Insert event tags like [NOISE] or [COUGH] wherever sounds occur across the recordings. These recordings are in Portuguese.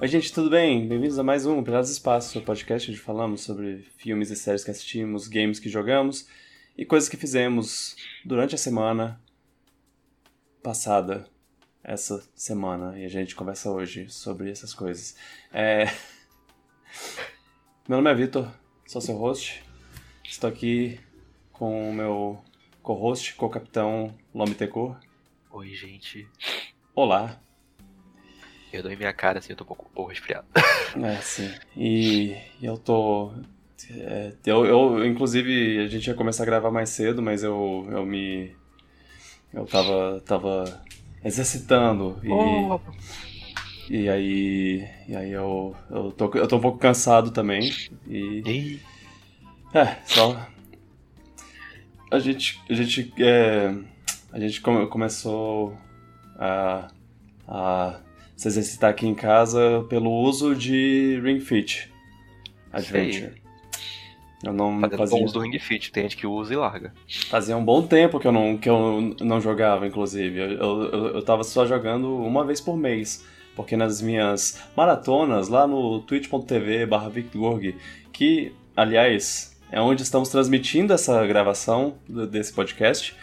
Oi, gente, tudo bem? Bem-vindos a mais um Pelados Espaço, o podcast onde falamos sobre filmes e séries que assistimos, games que jogamos e coisas que fizemos durante a semana passada, essa semana, e a gente conversa hoje sobre essas coisas. É... [LAUGHS] Meu nome é Vitor, sou seu host, estou aqui com o meu co-host, co-capitão Lomitecor. Oi, gente. Olá. Em minha cara, assim, eu tô um pouco, pouco resfriado. [LAUGHS] É, sim. E, e eu tô. é, eu, eu, inclusive, a gente ia começar a gravar mais cedo, mas eu, eu me. Eu tava, tava exercitando. E, Oh. e aí. E aí eu, eu, tô, eu tô um pouco cansado também. E. É, só. A gente. A gente. É, a gente come- começou a, a se exercitar aqui em casa pelo uso de Ring Fit Adventure. Eu não fazendo fazia, bom uso do Ring Fit. Tem gente que usa e larga. fazia um bom tempo que eu não, que eu não jogava, inclusive. Eu, eu, eu tava só jogando uma vez por mês. Porque nas minhas maratonas, lá no twitch.tv barra que, aliás, é onde estamos transmitindo essa gravação desse podcast,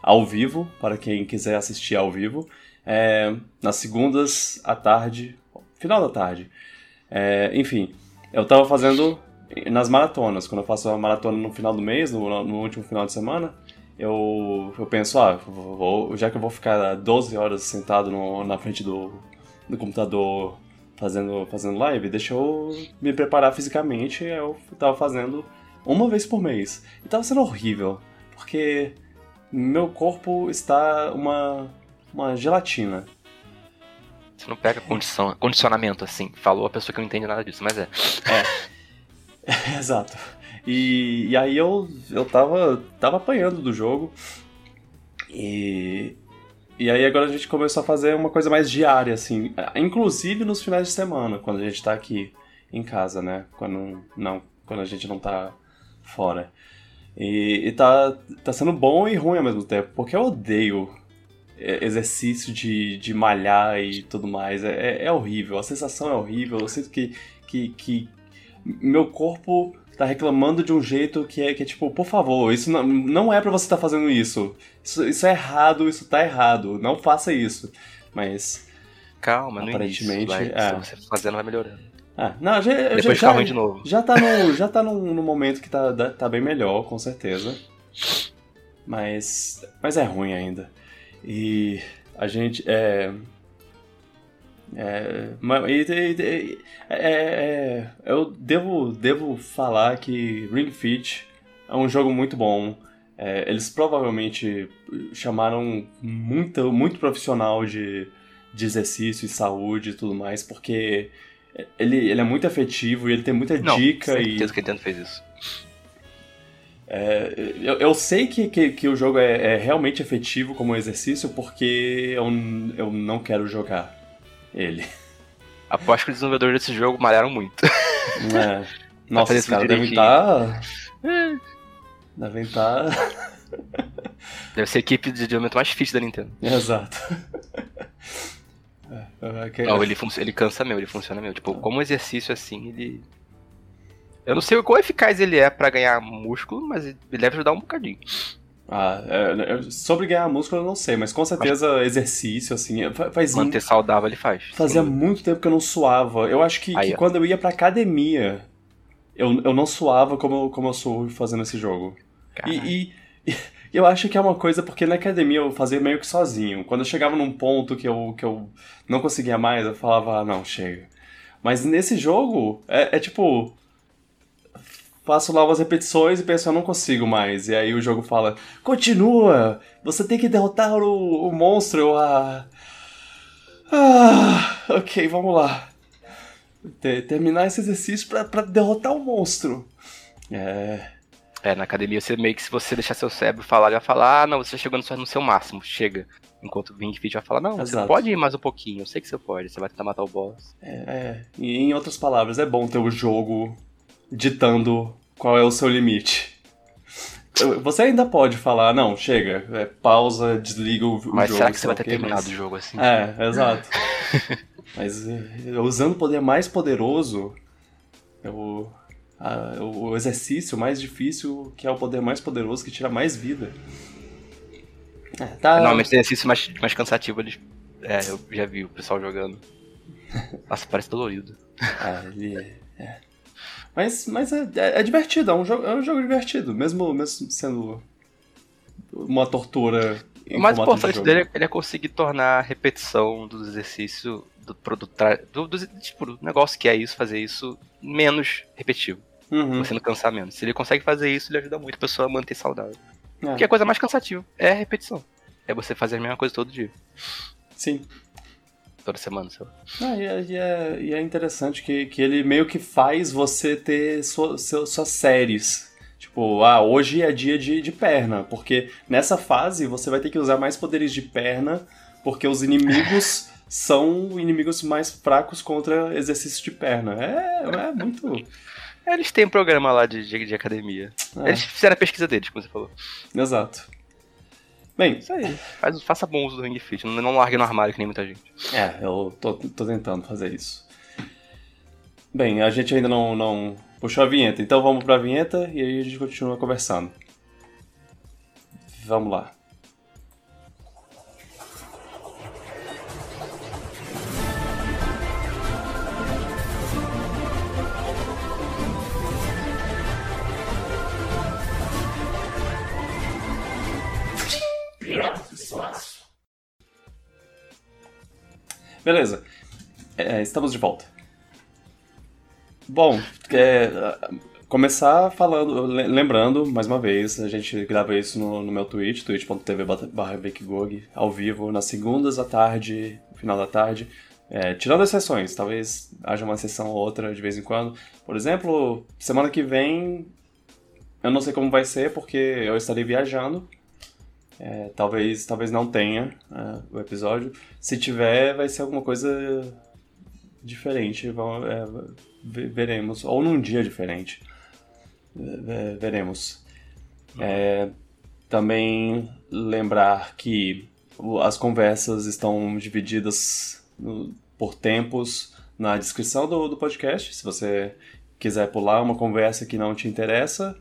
ao vivo, para quem quiser assistir ao vivo, é, nas segundas à tarde, final da tarde. É, enfim, eu tava fazendo nas maratonas, quando eu faço a maratona no final do mês, no, no último final de semana, eu, eu penso, ah, vou- já que eu vou ficar 12 horas sentado no- na frente do, do computador fazendo, fazendo live, deixa eu me preparar fisicamente. Eu tava fazendo uma vez por mês. E tava sendo horrível, porque meu corpo está uma, uma gelatina. Você não pega condição, condicionamento, assim. Falou a pessoa que não entende nada disso, mas é. [LAUGHS] Exato. E, e aí eu, eu tava, tava apanhando do jogo. E, e aí agora a gente começou a fazer uma coisa mais diária, assim. Inclusive nos finais de semana, quando a gente tá aqui em casa, né? Quando, não, quando a gente não tá fora. E, e tá, tá sendo bom e ruim ao mesmo tempo, porque eu odeio é, exercício de, de malhar e tudo mais. É, é- é horrível, a sensação é horrível. Eu sinto que, que, que meu corpo tá reclamando de um jeito que é, que é tipo, por favor, isso não, não é pra você estar fazendo isso. isso. Isso é errado, isso tá errado. Não faça isso. Mas. Calma, no Aparentemente, início. Vai, é. Você fazendo vai melhorando. Ah, não, já, Depois já, fica ruim de novo. já tá, no, já tá no, no momento que tá, tá bem melhor, com certeza. Mas. Mas é ruim ainda. E a gente. É. É, e- e- e- é- é- eu devo, devo falar que Ring Fit é um jogo muito bom. É, eles provavelmente chamaram muito, muito profissional de, de exercício e saúde e tudo mais, porque ele, ele é muito efetivo e ele tem muita Não, dica e certeza que a Nintendo fez isso. É, eu, eu sei que, que, que o jogo é, é realmente efetivo como exercício porque eu, eu não quero jogar ele. Aposto que os desenvolvedores desse jogo malharam muito. É. [LAUGHS] Nossa, os tudo caras devem estar. [LAUGHS] Devem estar. [LAUGHS] Deve ser a equipe de desenvolvimento mais difícil da Nintendo. Exato. É, é Não, ele, ele cansa mesmo, ele funciona mesmo. Tipo, como exercício assim, ele. Eu não sei o quão eficaz ele é pra ganhar músculo, mas ele deve ajudar um bocadinho. Ah, é, eu- sobre ganhar músculo eu não sei, mas com certeza exercício, assim. fa- Faz, Manter saudável ele faz. fazia muito tempo que eu não suava. Eu acho que, Aí, que quando eu ia pra academia, eu, eu não suava como, eu- como eu sou fazendo esse jogo. E, e- e [LAUGHS] eu acho que é uma coisa porque na academia eu fazia meio que sozinho. Quando eu chegava num ponto que eu, que eu não conseguia mais, eu falava, ah, não, chega. Mas nesse jogo, é, é tipo. Faço lá umas repetições e penso, eu não consigo mais. E aí o jogo fala, continua! Você tem que derrotar o, o monstro. Eu, ah. Ok, vamos lá. Te- terminar esse exercício pra, pra derrotar o monstro. É. É, na academia você meio que se você deixar seu cérebro falar, ele vai falar, ah, não, você chegou no seu, no seu máximo, chega. Enquanto o Ring Fit vai falar, não, você Exato. pode ir mais um pouquinho, eu sei que você pode, você vai tentar matar o boss. É, é. E em outras palavras, é bom ter o jogo ditando qual é o seu limite. Você ainda pode falar, não, chega, é, pausa, desliga o, o Mas jogo. será que você vai ter o quê, terminado mas- o jogo assim? É, exato. [LAUGHS] Mas eh, usando o poder mais poderoso, é o, a- o exercício mais difícil, que é o poder mais poderoso que tira mais vida. É, tá. Normalmente tem exercício mais, mais cansativo, eles. É, eu já vi o pessoal jogando. [LAUGHS] Nossa, parece dolorido. Ah, ele é. Mas, mas é, é- é divertido, é um, jogo, é um jogo divertido, mesmo, mesmo sendo uma tortura. O mais de importante jogo. dele é, ele é conseguir tornar a repetição dos exercícios do produto, do, do, tipo, do negócio que é isso, fazer isso menos repetitivo. Uhum, Você não cansar menos. Se ele consegue fazer isso, ele ajuda muito a pessoa a manter saudável. é, Porque a coisa mais cansativa é a repetição. É você fazer a mesma coisa todo dia. Sim. Toda semana, sei. Ah, e, é, e é- e é interessante que, que ele meio que faz você ter sua, seu- suas séries. Tipo, ah, hoje é dia de, de perna, porque nessa fase você vai ter que usar mais poderes de perna, porque os inimigos [LAUGHS] são inimigos mais fracos contra exercício de perna. É, é muito. Eles têm um programa lá de, de, de academia. é, Eles fizeram a pesquisa deles, como você falou. Exato. Bem, Isso aí. Faz, faça bom uso do Ring Fit. Não, não largue no armário que nem muita gente. É, eu tô, tô tentando fazer isso. Bem, a gente ainda não, não puxou a vinheta, então vamos pra vinheta e aí a gente continua conversando. Vamos lá. Beleza. É, estamos de volta. Bom, é, começar falando, le- lembrando, mais uma vez, a gente grava isso no, no meu Twitch, twitch.tv barra ao vivo, nas segundas à tarde, final da tarde, é, tirando exceções, talvez haja uma sessão ou outra de vez em quando. Por exemplo, semana que vem, eu não sei como vai ser, porque eu estarei viajando, é, talvez, talvez não tenha é, o episódio. Se tiver, vai ser alguma coisa diferente. Vamos, é, ve- veremos. Ou num dia diferente. Ve- veremos. É, também lembrar que as conversas estão divididas no- por tempos na descrição do, do podcast. Se você quiser pular uma conversa que não te interessa,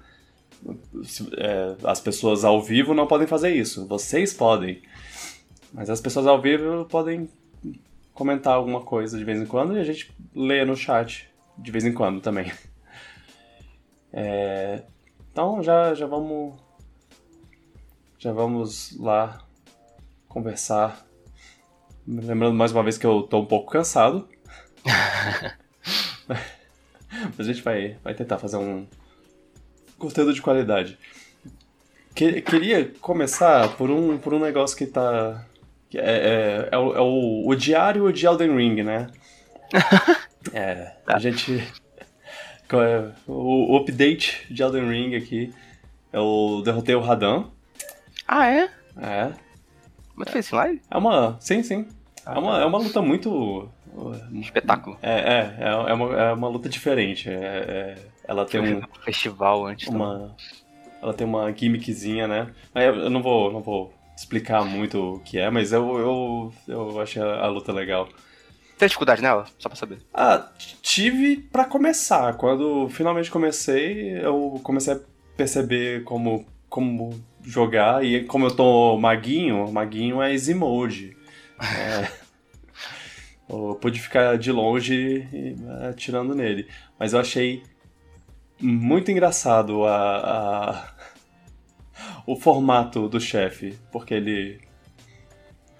é, as pessoas ao vivo não podem fazer isso. Vocês podem. Mas as pessoas ao vivo podem comentar alguma coisa de vez em quando e a gente lê no chat de vez em quando também. [LAUGHS] É, então já, já vamos. Já vamos lá conversar. Lembrando mais uma vez que eu tô um pouco cansado. [LAUGHS] [LAUGHS] Mas a gente vai, vai tentar fazer um conteúdo de qualidade. Que- queria começar por um, por um negócio que tá. que é, é, é o, é o, o diário de Elden Ring, né? [LAUGHS] É, a gente. é? O, o update de Elden Ring aqui. Eu derrotei o Radan. Ah, é? É. Mas tu fez isso live? É uma. Sim, sim. É uma, é uma luta muito. Espetáculo. É, é, é, é, uma, é uma luta diferente. É, é- ela tem um, festival antes. uma. Ela tem uma gimmickzinha, né? Mas eu não vou, não vou explicar muito o que é, mas eu, eu, eu achei a, a luta legal. Tem dificuldade nela? Só pra saber. Ah, tive pra começar. Quando finalmente comecei, eu comecei a perceber como, como jogar. E como eu tô maguinho, maguinho é easy mode. É, [LAUGHS] eu pude ficar de longe e, atirando nele. Mas eu achei muito engraçado a, a- o formato do chefe. Porque ele.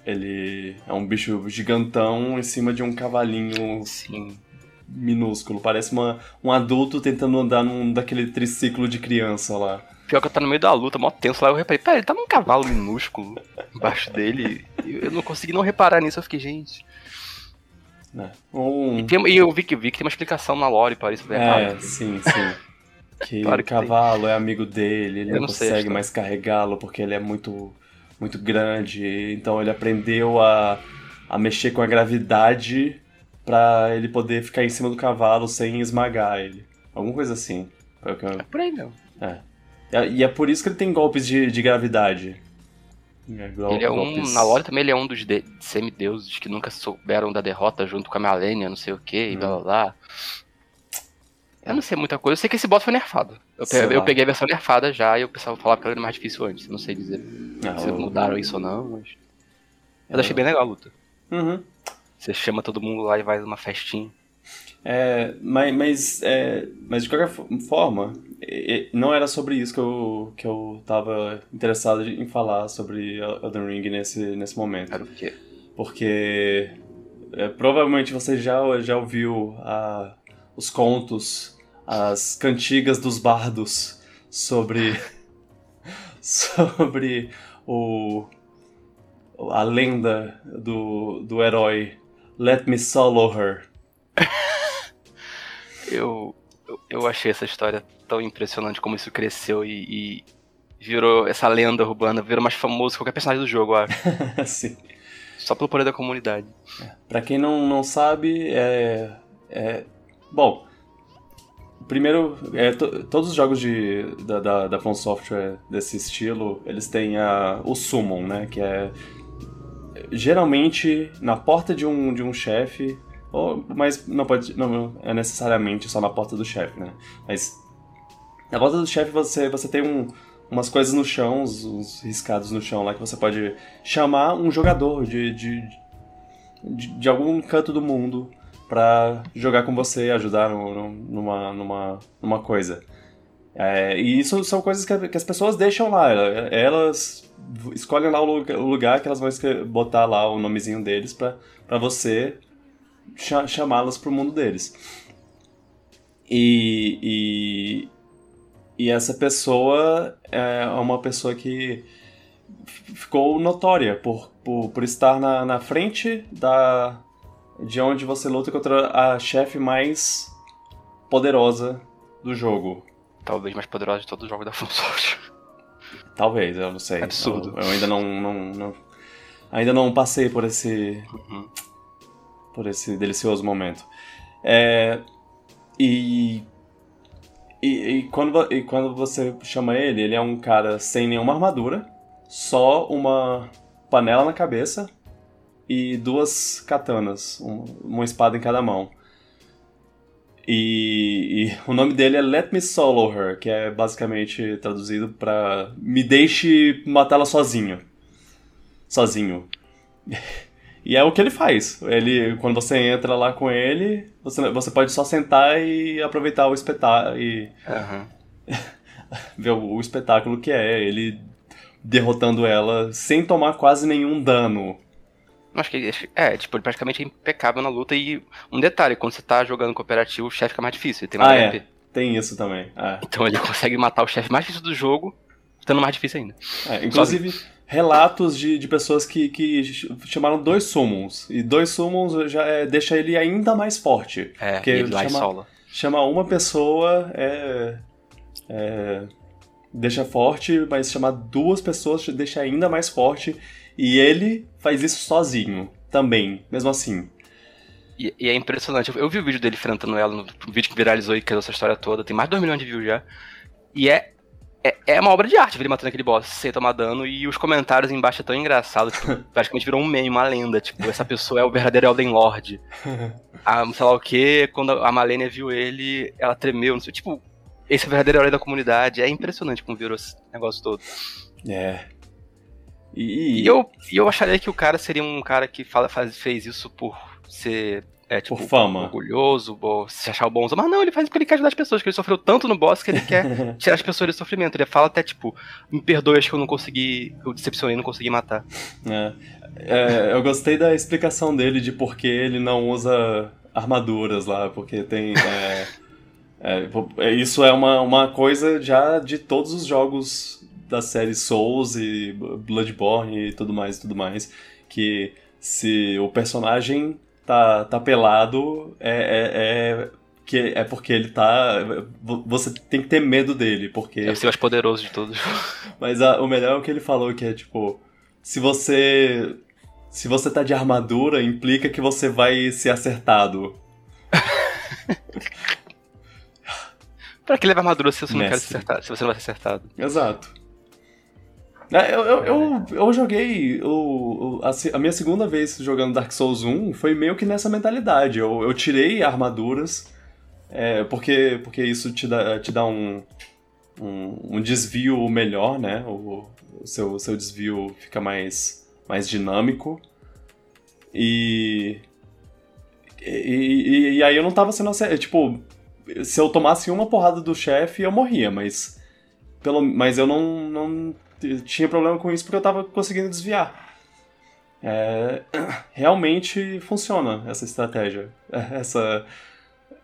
Ele é um bicho gigantão em cima de um cavalinho Sim. minúsculo. Parece uma, um adulto tentando andar num daquele triciclo de criança lá. Pior que eu tá no meio da luta, mó tenso lá. Eu reparei, pera, ele tá num cavalo minúsculo embaixo dele. E Eu não consegui não reparar nisso. Eu fiquei, gente. Né? Um, E, tem- e eu vi que, vi que tem uma explicação na lore para isso. é, É, sim, sim. Que Claro o que tem. cavalo é amigo dele, ele Eu não consegue mais carregá-lo porque ele é muito, muito grande. Então ele aprendeu a, a mexer com a gravidade pra ele poder ficar em cima do cavalo sem esmagar ele. Alguma coisa assim. Eu- é por aí mesmo. É. E é- E é por isso que ele tem golpes de, de gravidade. É, ele é um, na lore também ele é um dos de, semideuses que nunca souberam da derrota junto com a Malenia, não sei o que, e hum. blá blá blá. Eu não sei muita coisa, eu sei que esse boss foi nerfado. Eu, pe eu peguei a versão nerfada já e o pessoal falava que era mais difícil antes. Não sei dizer ah, se eu... mudaram isso ou não, mas. Eu achei bem legal a luta. Uhum. Você chama todo mundo lá e vai numa festinha. É, mas, mas, é, mas de qualquer forma, não era sobre isso que eu, que eu tava interessado em falar sobre Elden Ring nesse, nesse momento. Era o quê? Porque é, provavelmente você já, já ouviu a, os contos, as cantigas dos bardos sobre, [LAUGHS] sobre o, a lenda do, do herói Let Me Solo Her. [LAUGHS] eu, eu achei essa história tão impressionante como isso cresceu e, e virou essa lenda urbana, virou mais famoso que qualquer personagem do jogo, eu acho. [LAUGHS] Sim. Só pelo poder da comunidade. É. Pra quem não, não sabe, é, é. Bom. Primeiro, é, to, todos os jogos de, da, da, da From Software desse estilo, eles têm a, o Summon, né? Que é geralmente na porta de um, de um chefe ou, mas não pode. Não é necessariamente só na porta do chefe, né? Mas na porta do chefe você, você tem um, umas coisas no chão, uns, uns, riscados no chão lá que você pode chamar um jogador de, de, de, de algum canto do mundo para jogar com você e ajudar no, no, numa, numa, numa coisa. É, e isso são coisas que, que, as pessoas deixam lá. Elas escolhem lá o lugar que elas vão botar lá o nomezinho deles para você chamá-las para o mundo deles. E, e, e, essa pessoa é uma pessoa que ficou notória por, por, por estar na, na frente da, de onde você luta contra a chefe mais poderosa do jogo. Talvez mais poderosa de todo o jogo da FromSoft. [LAUGHS] Talvez, eu não sei. Absurdo. Eu, eu ainda não, não, não, Ainda não passei por esse. Uhum por esse delicioso momento. É, e, e, e, quando, e quando você chama ele, ele é um cara sem nenhuma armadura, só uma panela na cabeça e duas katanas, um, uma espada em cada mão. E, e, [LAUGHS] o nome dele é Let Me Solo Her, que é basicamente traduzido para Me deixe matá-la sozinho. Sozinho. [LAUGHS] E é o que ele faz. Ele, quando você entra lá com ele, você, você pode só sentar e aproveitar o espetáculo e uhum. [LAUGHS] ver o, o, espetáculo que é ele derrotando ela sem tomar quase nenhum dano. Acho que é, tipo, ele praticamente é impecável na luta e um detalhe, quando você tá jogando cooperativo, o chefe fica mais difícil, ele tem mais ah, É. Tem isso também. É. Então ele consegue matar o chefe mais difícil do jogo, estando mais difícil ainda. É, inclusive, relatos de, de pessoas que, que chamaram dois summons. E dois summons já é, deixa ele ainda mais forte. É, porque ele chama, chama uma pessoa é, é, deixa forte, mas chamar duas pessoas deixa ainda mais forte. E ele faz isso sozinho também, mesmo assim. E, e é impressionante. Eu vi o vídeo dele enfrentando ela no vídeo que viralizou e criou essa história toda. Tem mais de 2 milhões de views já. E é é, é uma obra de arte ver ele matando aquele boss sem tomar dano e os comentários embaixo é tão engraçado, tipo, [LAUGHS] praticamente virou um meme, uma lenda, tipo, essa pessoa é o verdadeiro Elden Lord. a, sei lá o que, quando a Malenia viu ele, ela tremeu, não sei, tipo, esse é o verdadeiro herói da comunidade, é impressionante como virou esse negócio todo. É. E, e eu, eu acharia que o cara seria um cara que fala, faz, fez isso por ser é, tipo, Por fama. orgulhoso, ou se achar o bonzão. Mas não, ele faz porque ele quer ajudar as pessoas, que ele sofreu tanto no boss que ele quer [LAUGHS] tirar as pessoas do sofrimento. Ele fala até, tipo, me perdoe, acho que eu não consegui, eu decepcionei, não consegui matar. É. É, eu gostei da explicação dele de por que ele não usa armaduras lá, porque tem. É, [LAUGHS] é, é, isso é uma, uma coisa já de todos os jogos da série Souls e Bloodborne e tudo mais e tudo mais. Que se o personagem tá, tá pelado é, é, é, que é porque ele tá. Você tem que ter medo dele, porque. É o mais poderoso de todos. [LAUGHS] Mas a, o melhor é o que ele falou, que é tipo. Se você. Se você tá de armadura, implica que você vai ser acertado. [LAUGHS] pra que leva armadura se você não quer ser acertado, se você não vai ser acertado? Exato. É, eu, eu, eu, eu joguei. O, a, a, minha segunda vez jogando Dark Souls 1 foi meio que nessa mentalidade. Eu, eu tirei armaduras, é, porque, porque isso te dá, te dá um, um, um desvio melhor, né? O, o seu, seu desvio fica mais, mais dinâmico. E, e, e, aí eu não tava sendo. Tipo, se eu tomasse uma porrada do chefe, eu morria, mas. Pelo, mas eu não, não tinha problema com isso porque eu tava conseguindo desviar. É, [CLEARS THROAT] realmente funciona essa estratégia, [LAUGHS] essa,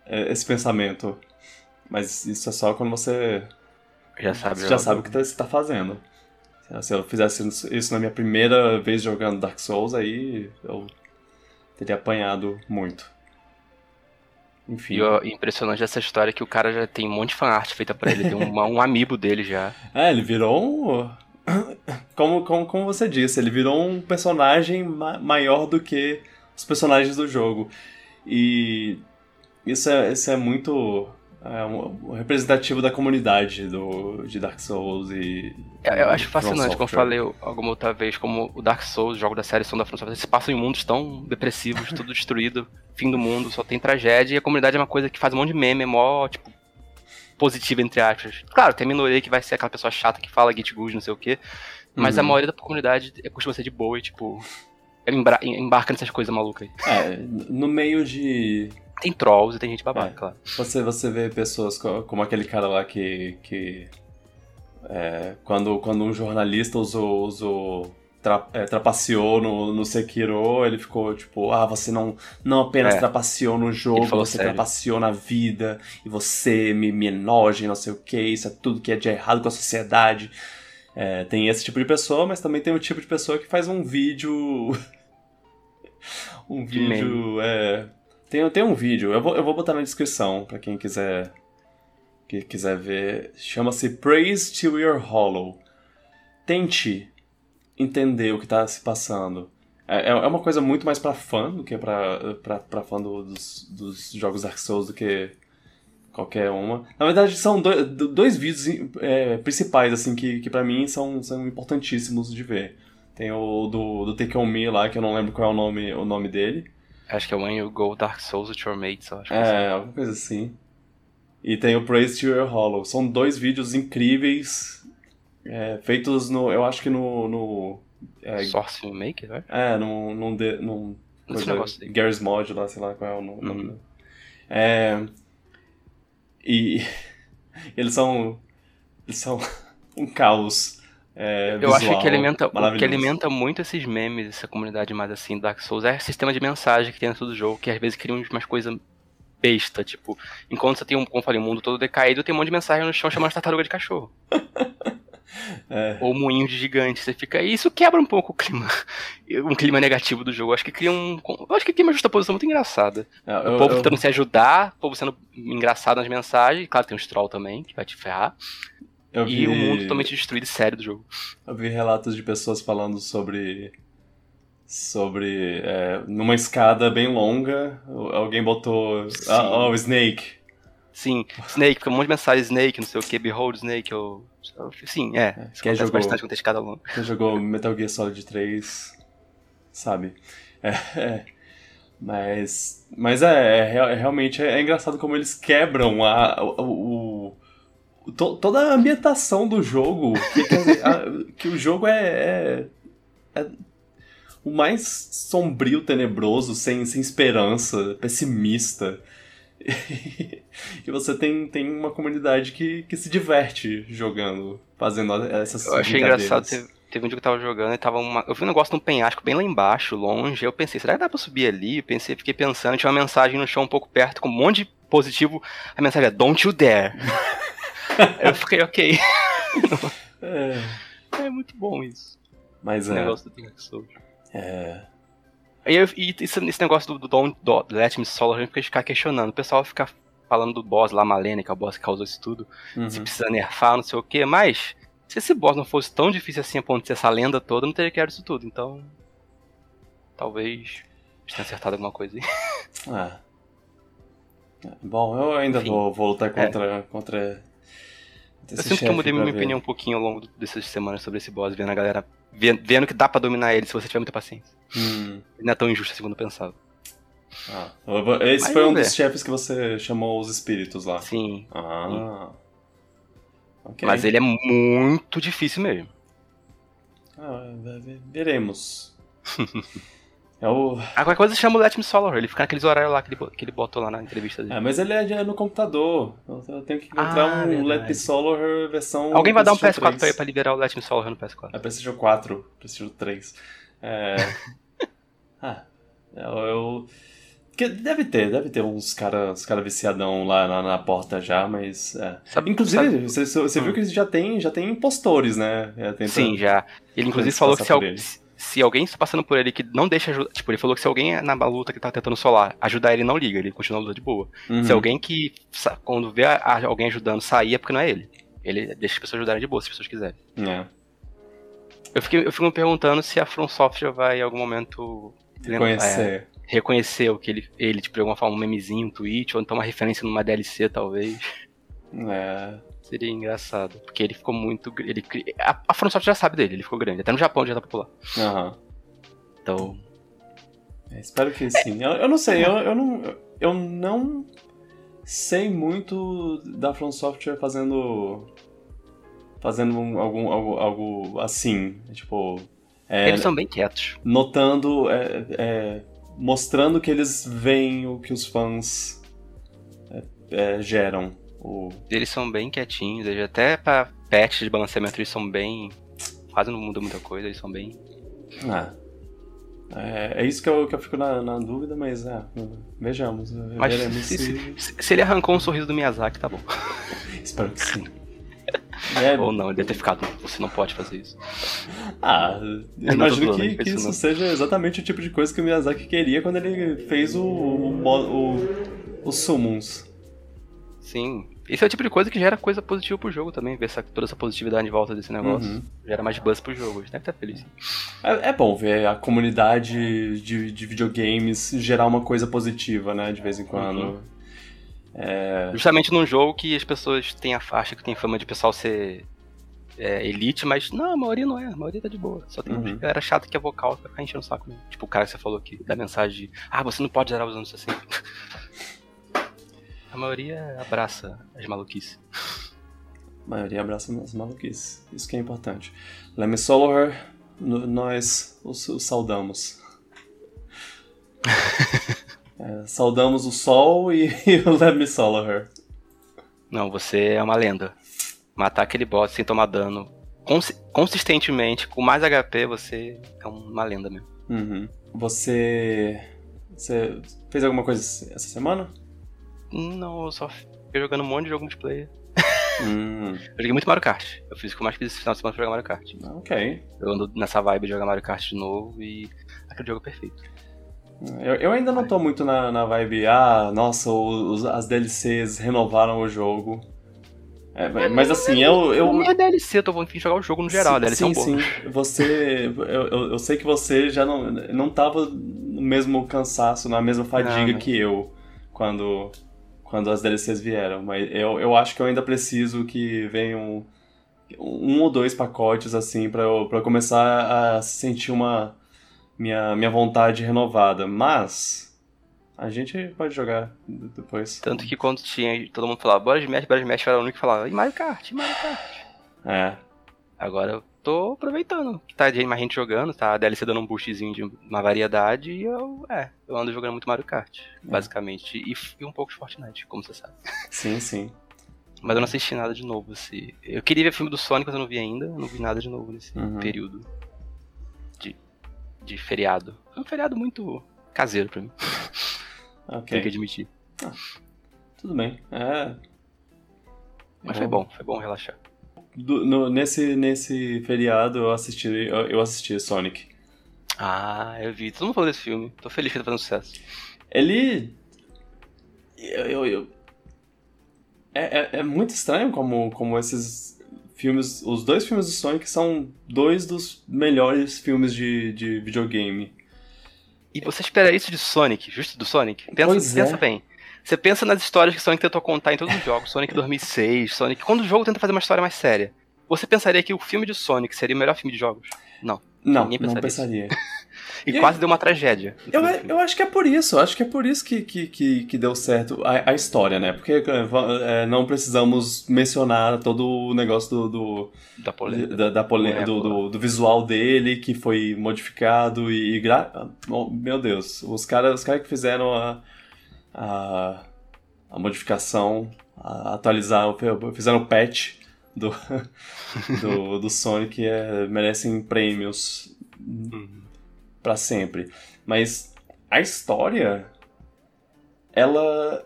é, esse pensamento. Mas isso é só quando você já sabe, já sabe o que tá, você está fazendo. Se eu fizesse isso na minha primeira vez jogando Dark Souls, aí eu teria apanhado muito. Enfim. E o impressionante dessa história que o cara já tem um monte de fanart feita pra ele, tem um, [LAUGHS] um amiibo dele já. É, ele virou um. Como, como, como você disse, ele virou um personagem ma maior do que os personagens do jogo. E isso é, isso é muito é um, representativo da comunidade do, de Dark Souls e. É, eu acho fascinante, como eu falei alguma outra vez, como o Dark Souls, o jogo da série são da From Software, se passam em mundos tão depressivos, tudo [LAUGHS] destruído, fim do mundo, só tem tragédia, e a comunidade é uma coisa que faz um monte de meme, é mó, tipo, positiva, entre aspas. Claro, tem a minoria que vai ser aquela pessoa chata que fala git good, não sei o quê, mas uhum. a maioria da comunidade costuma ser de boa e, tipo, embarca nessas coisas malucas aí. É, no meio de tem trolls e tem gente babaca, é. claro. Você, você vê pessoas como aquele cara lá que. que é, quando, quando um jornalista usou. usou tra, é, trapaceou no, no Sekiro, ele ficou tipo, ah, você não, não apenas é. trapaceou no jogo, você sério. trapaceou na vida, e você me, me enoja não sei o que, isso é tudo que é de errado com a sociedade. É, tem esse tipo de pessoa, mas também tem o tipo de pessoa que faz um vídeo. [LAUGHS] um vídeo. É, tem, tem um vídeo, eu vou, eu vou botar na descrição para quem quiser que quiser ver. Chama-se Praise Till You're Hollow. Tente entender o que tá se passando. É, é, é uma coisa muito mais para fã do que pra, pra, pra fã do, dos, dos jogos Dark Souls do que qualquer uma. Na verdade, são dois, dois vídeos é, principais, assim, que, que para mim são, são importantíssimos de ver. Tem o do, do Take On Me lá, que eu não lembro qual é o nome, o nome dele. Acho que é When You Go Dark Souls with Your Mates, acho É, assim. alguma coisa assim. E tem o Praise to Your Hollow. São dois vídeos incríveis, é, feitos no. Eu acho que no. no é, Source Maker, né? É, num. num, de, num coisa, Garry's Mod lá, sei lá qual é o nome. Uhum. É, e [LAUGHS] eles são. Eles são [LAUGHS] um caos é, eu acho que alimenta, o que alimenta muito esses memes, essa comunidade mais assim, Dark Souls, é o sistema de mensagem que tem dentro do jogo, que às vezes cria umas coisas besta, tipo, enquanto você tem um, como eu falei, um mundo todo decaído, tem um monte de mensagem no chão chamando tartaruga de cachorro. [LAUGHS] É. Ou moinho de gigante. Você fica. E isso quebra um pouco o clima. [LAUGHS] Um clima negativo do jogo. Eu acho que cria um. Eu acho que cria uma justaposição muito engraçada. É, eu, o povo eu... tentando se ajudar, o povo sendo engraçado nas mensagens. Claro, tem um troll também, que vai te ferrar. Vi... E o mundo totalmente destruído e sério do jogo. Eu vi relatos de pessoas falando sobre. Sobre. É, numa escada bem longa, alguém botou. Ah, oh, Snake. Sim, Snake, fica um monte de mensagem Snake, não sei o que, Behold Snake, ou. Sim, é. é quem jogou, bastante com escada longa. Quem jogou Metal Gear Solid 3 sabe. É, [LAUGHS] é. Mas. Mas é, é, realmente é, engraçado como eles quebram a, o, o to, toda a ambientação do jogo, que, a, que o jogo é, é, é, o mais sombrio, tenebroso, sem, sem esperança, pessimista. [LAUGHS] E, você tem, tem uma comunidade que, que se diverte jogando, fazendo essas Eu achei engraçado, teve, teve um dia que eu tava jogando e tava uma. Eu vi um negócio num penhasco bem lá embaixo, longe. Eu pensei, será que dá pra subir ali? Eu pensei, fiquei pensando, tinha uma mensagem no chão um pouco perto, com um monte de positivo. A mensagem é Don't you dare. [LAUGHS] eu fiquei ok. é. é muito bom isso. Mas esse é. negócio do Dark Souls. É. E, e esse, esse, negócio do, do Don't do, Let Me Solo, a gente fica questionando. O pessoal fica falando do boss lá, Malene, que é o boss que causou isso tudo. Uhum. Se precisa nerfar, não sei o que. Mas, se esse boss não fosse tão difícil assim a ponto de ser essa lenda toda, não teria criado isso tudo. Então, talvez tenha acertado alguma coisa aí. Ah. Bom, eu ainda vou, vou lutar contra, é. contra Eu sinto que eu mudei minha ver. opinião um pouquinho ao longo dessas semanas sobre esse boss, vendo a galera. Vendo que dá pra dominar ele se você tiver muita paciência. Hum. Ele não é tão injusto assim quando eu pensava. Ah, esse Mas foi um ver. dos chefes que você chamou os espíritos lá. Sim. Ah. Sim. Okay. Mas ele é muito difícil mesmo. Ah, veremos. [LAUGHS] É o... Ah, qualquer coisa chama o Let Me Solo ele fica naqueles horários lá que ele, que ele botou lá na entrevista dele. É, mas ele é no computador. Eu tenho que encontrar ah, um verdade. Let Me Solo versão. Alguém vai dar um PS4 3. pra, pra liberar o Let Me Solo no PS4. É PlayStation 4, PlayStation 3. É. [LAUGHS] ah, eu. eu... Deve ter, deve ter uns caras cara viciadão lá na, na, porta já, mas. É. Sabe, inclusive, sabe... Você, você, viu hum. que já tem, já tem impostores, né? Sim, já. Ele inclusive falou que se, se alguém está passando por ele que não deixa ajudar. Tipo, ele falou que se alguém é na luta que tá tentando solar ajudar ele, não liga, ele continua a luta de boa. Uhum. Se alguém que, quando vê a, alguém ajudando, sair é porque não é ele. Ele deixa as pessoas ajudarem de boa, se as pessoas quiserem. É. Eu, fiquei, eu fico me perguntando se a From Software vai em algum momento. Reconhecer. É, reconhecer o que ele, ele, tipo, de alguma forma, um memezinho, um tweet, ou então uma referência numa DLC, talvez. É. Seria engraçado. Porque ele ficou muito. Ele, a, a From já sabe dele, ele ficou grande. Até no Japão já tá popular. Aham. Então. É, espero que sim. Eu, eu não sei, eu, eu, não. Eu não sei muito da From Software fazendo. Fazendo algum, algo, algo assim. Tipo. É, eles são bem quietos. Notando. É, é, mostrando que eles veem o que os fãs é, é, geram. O... Eles são bem quietinhos, até pra patch de balanceamento eles são bem. Quase não muda muita coisa, eles são bem. Ah. É, é isso que eu, que eu fico na, na dúvida, mas é, vejamos. Mas se, se... Se, ele arrancou um sorriso do Miyazaki, tá bom. [LAUGHS] Espero que sim. [LAUGHS] É... Ou não, ele deve ter ficado. Você não pode fazer isso. Ah, eu imagino que, que isso, seja exatamente o tipo de coisa que o Miyazaki queria quando ele fez o, o, o, o Summons. Sim. Esse é o tipo de coisa que gera coisa positiva pro jogo também, ver essa, toda essa positividade em volta desse negócio. Uhum. Gera mais buzz pro jogo, a gente deve estar feliz. É, é, bom ver a comunidade de, de, videogames gerar uma coisa positiva, né, de vez em quando. Uhum. É... Justamente num jogo que as pessoas têm a faixa que tem fama de pessoal ser é, elite, mas não, a maioria não é, a maioria tá de boa. Só tem uhum. galera chata que é vocal que vai ficar enchendo o saco mesmo. Tipo o cara que você falou aqui, da mensagem de ah, você não pode zerar usando isso assim. A maioria abraça as maluquices. A maioria abraça as maluquices. Isso que é importante. Lemmy Solar, nós os, os saudamos. [LAUGHS] é, saudamos o Sol e, [LAUGHS] e o Lemmy Solar. Não, você é uma lenda. Matar aquele boss sem tomar dano cons consistentemente, com mais HP, você é uma lenda mesmo. Uhum. Você. Você fez alguma coisa essa semana? Não, eu só fiquei jogando um monte de jogo multiplayer. Hum. Eu joguei muito Mario Kart. Eu fiz o que eu mais fiz esse final de semana foi jogar Mario Kart. Ok. Eu ando nessa vibe de jogar Mario Kart de novo e aquele jogo é perfeito. Eu, eu ainda não tô muito na, na vibe, ah, nossa, os, as DLCs renovaram o jogo. É, mas assim, eu. eu... Não é DLC, eu tô falando de jogar o jogo no geral, sim, DLC sim, é um sim. Você. Eu, eu, sei que você já não, não tava no mesmo cansaço, na mesma fadiga não, que eu quando quando as DLCs vieram, mas eu, eu acho que eu ainda preciso que venham um ou dois pacotes assim para eu para começar a sentir uma minha minha vontade renovada, mas a gente pode jogar depois. Tanto que quando tinha todo mundo falava, bora de Smash, bora de Smash, era o único que falava, e Mario Kart, Mario Kart. É. Agora eu tô aproveitando que tá mais gente jogando, tá a DLC dando um boostzinho de uma variedade e eu, é, eu ando jogando muito Mario Kart, é. basicamente, e, e, um pouco de Fortnite, como você sabe. Sim, sim. Mas eu não assisti nada de novo, assim. Eu queria ver filme do Sonic, mas eu não vi ainda, eu não vi nada de novo nesse uhum. período de, de feriado. É um feriado muito caseiro pra mim. [LAUGHS] Ok. Tenho que admitir. Ah, tudo bem, é... Mas foi bom, foi bom relaxar do, no, nesse, nesse feriado eu assisti, eu, eu assisti Sonic. Ah, eu vi. Todo mundo falou desse filme. Tô feliz que ele tá fazendo sucesso. Ele. Eu, eu, eu... É, é, é, muito estranho como, como esses filmes. Os dois filmes do Sonic são dois dos melhores filmes de, de videogame. E você espera isso de Sonic, justo do Sonic? Pensa, pois pensa é. bem. Você pensa nas histórias que Sonic tentou contar em todos os jogos, Sonic 2006, Sonic. Quando o jogo tenta fazer uma história mais séria, você pensaria que o filme de Sonic seria o melhor filme de jogos? Não. Não, pensaria não pensaria. e, [LAUGHS] e, quase deu uma tragédia. Eu, eu acho que é por isso, acho que é por isso que, que, que, que deu certo a, a, história, né? Porque é, não precisamos mencionar todo o negócio do. do da polêmica. Da, da polêmica do, do, do, visual dele, que foi modificado e. gra... oh, meu Deus, os caras os cara que fizeram a, a, a modificação, a, atualizaram, fizeram o patch do, [LAUGHS] do, do Sonic é, merecem prêmios uhum. para sempre. Mas a história, ela.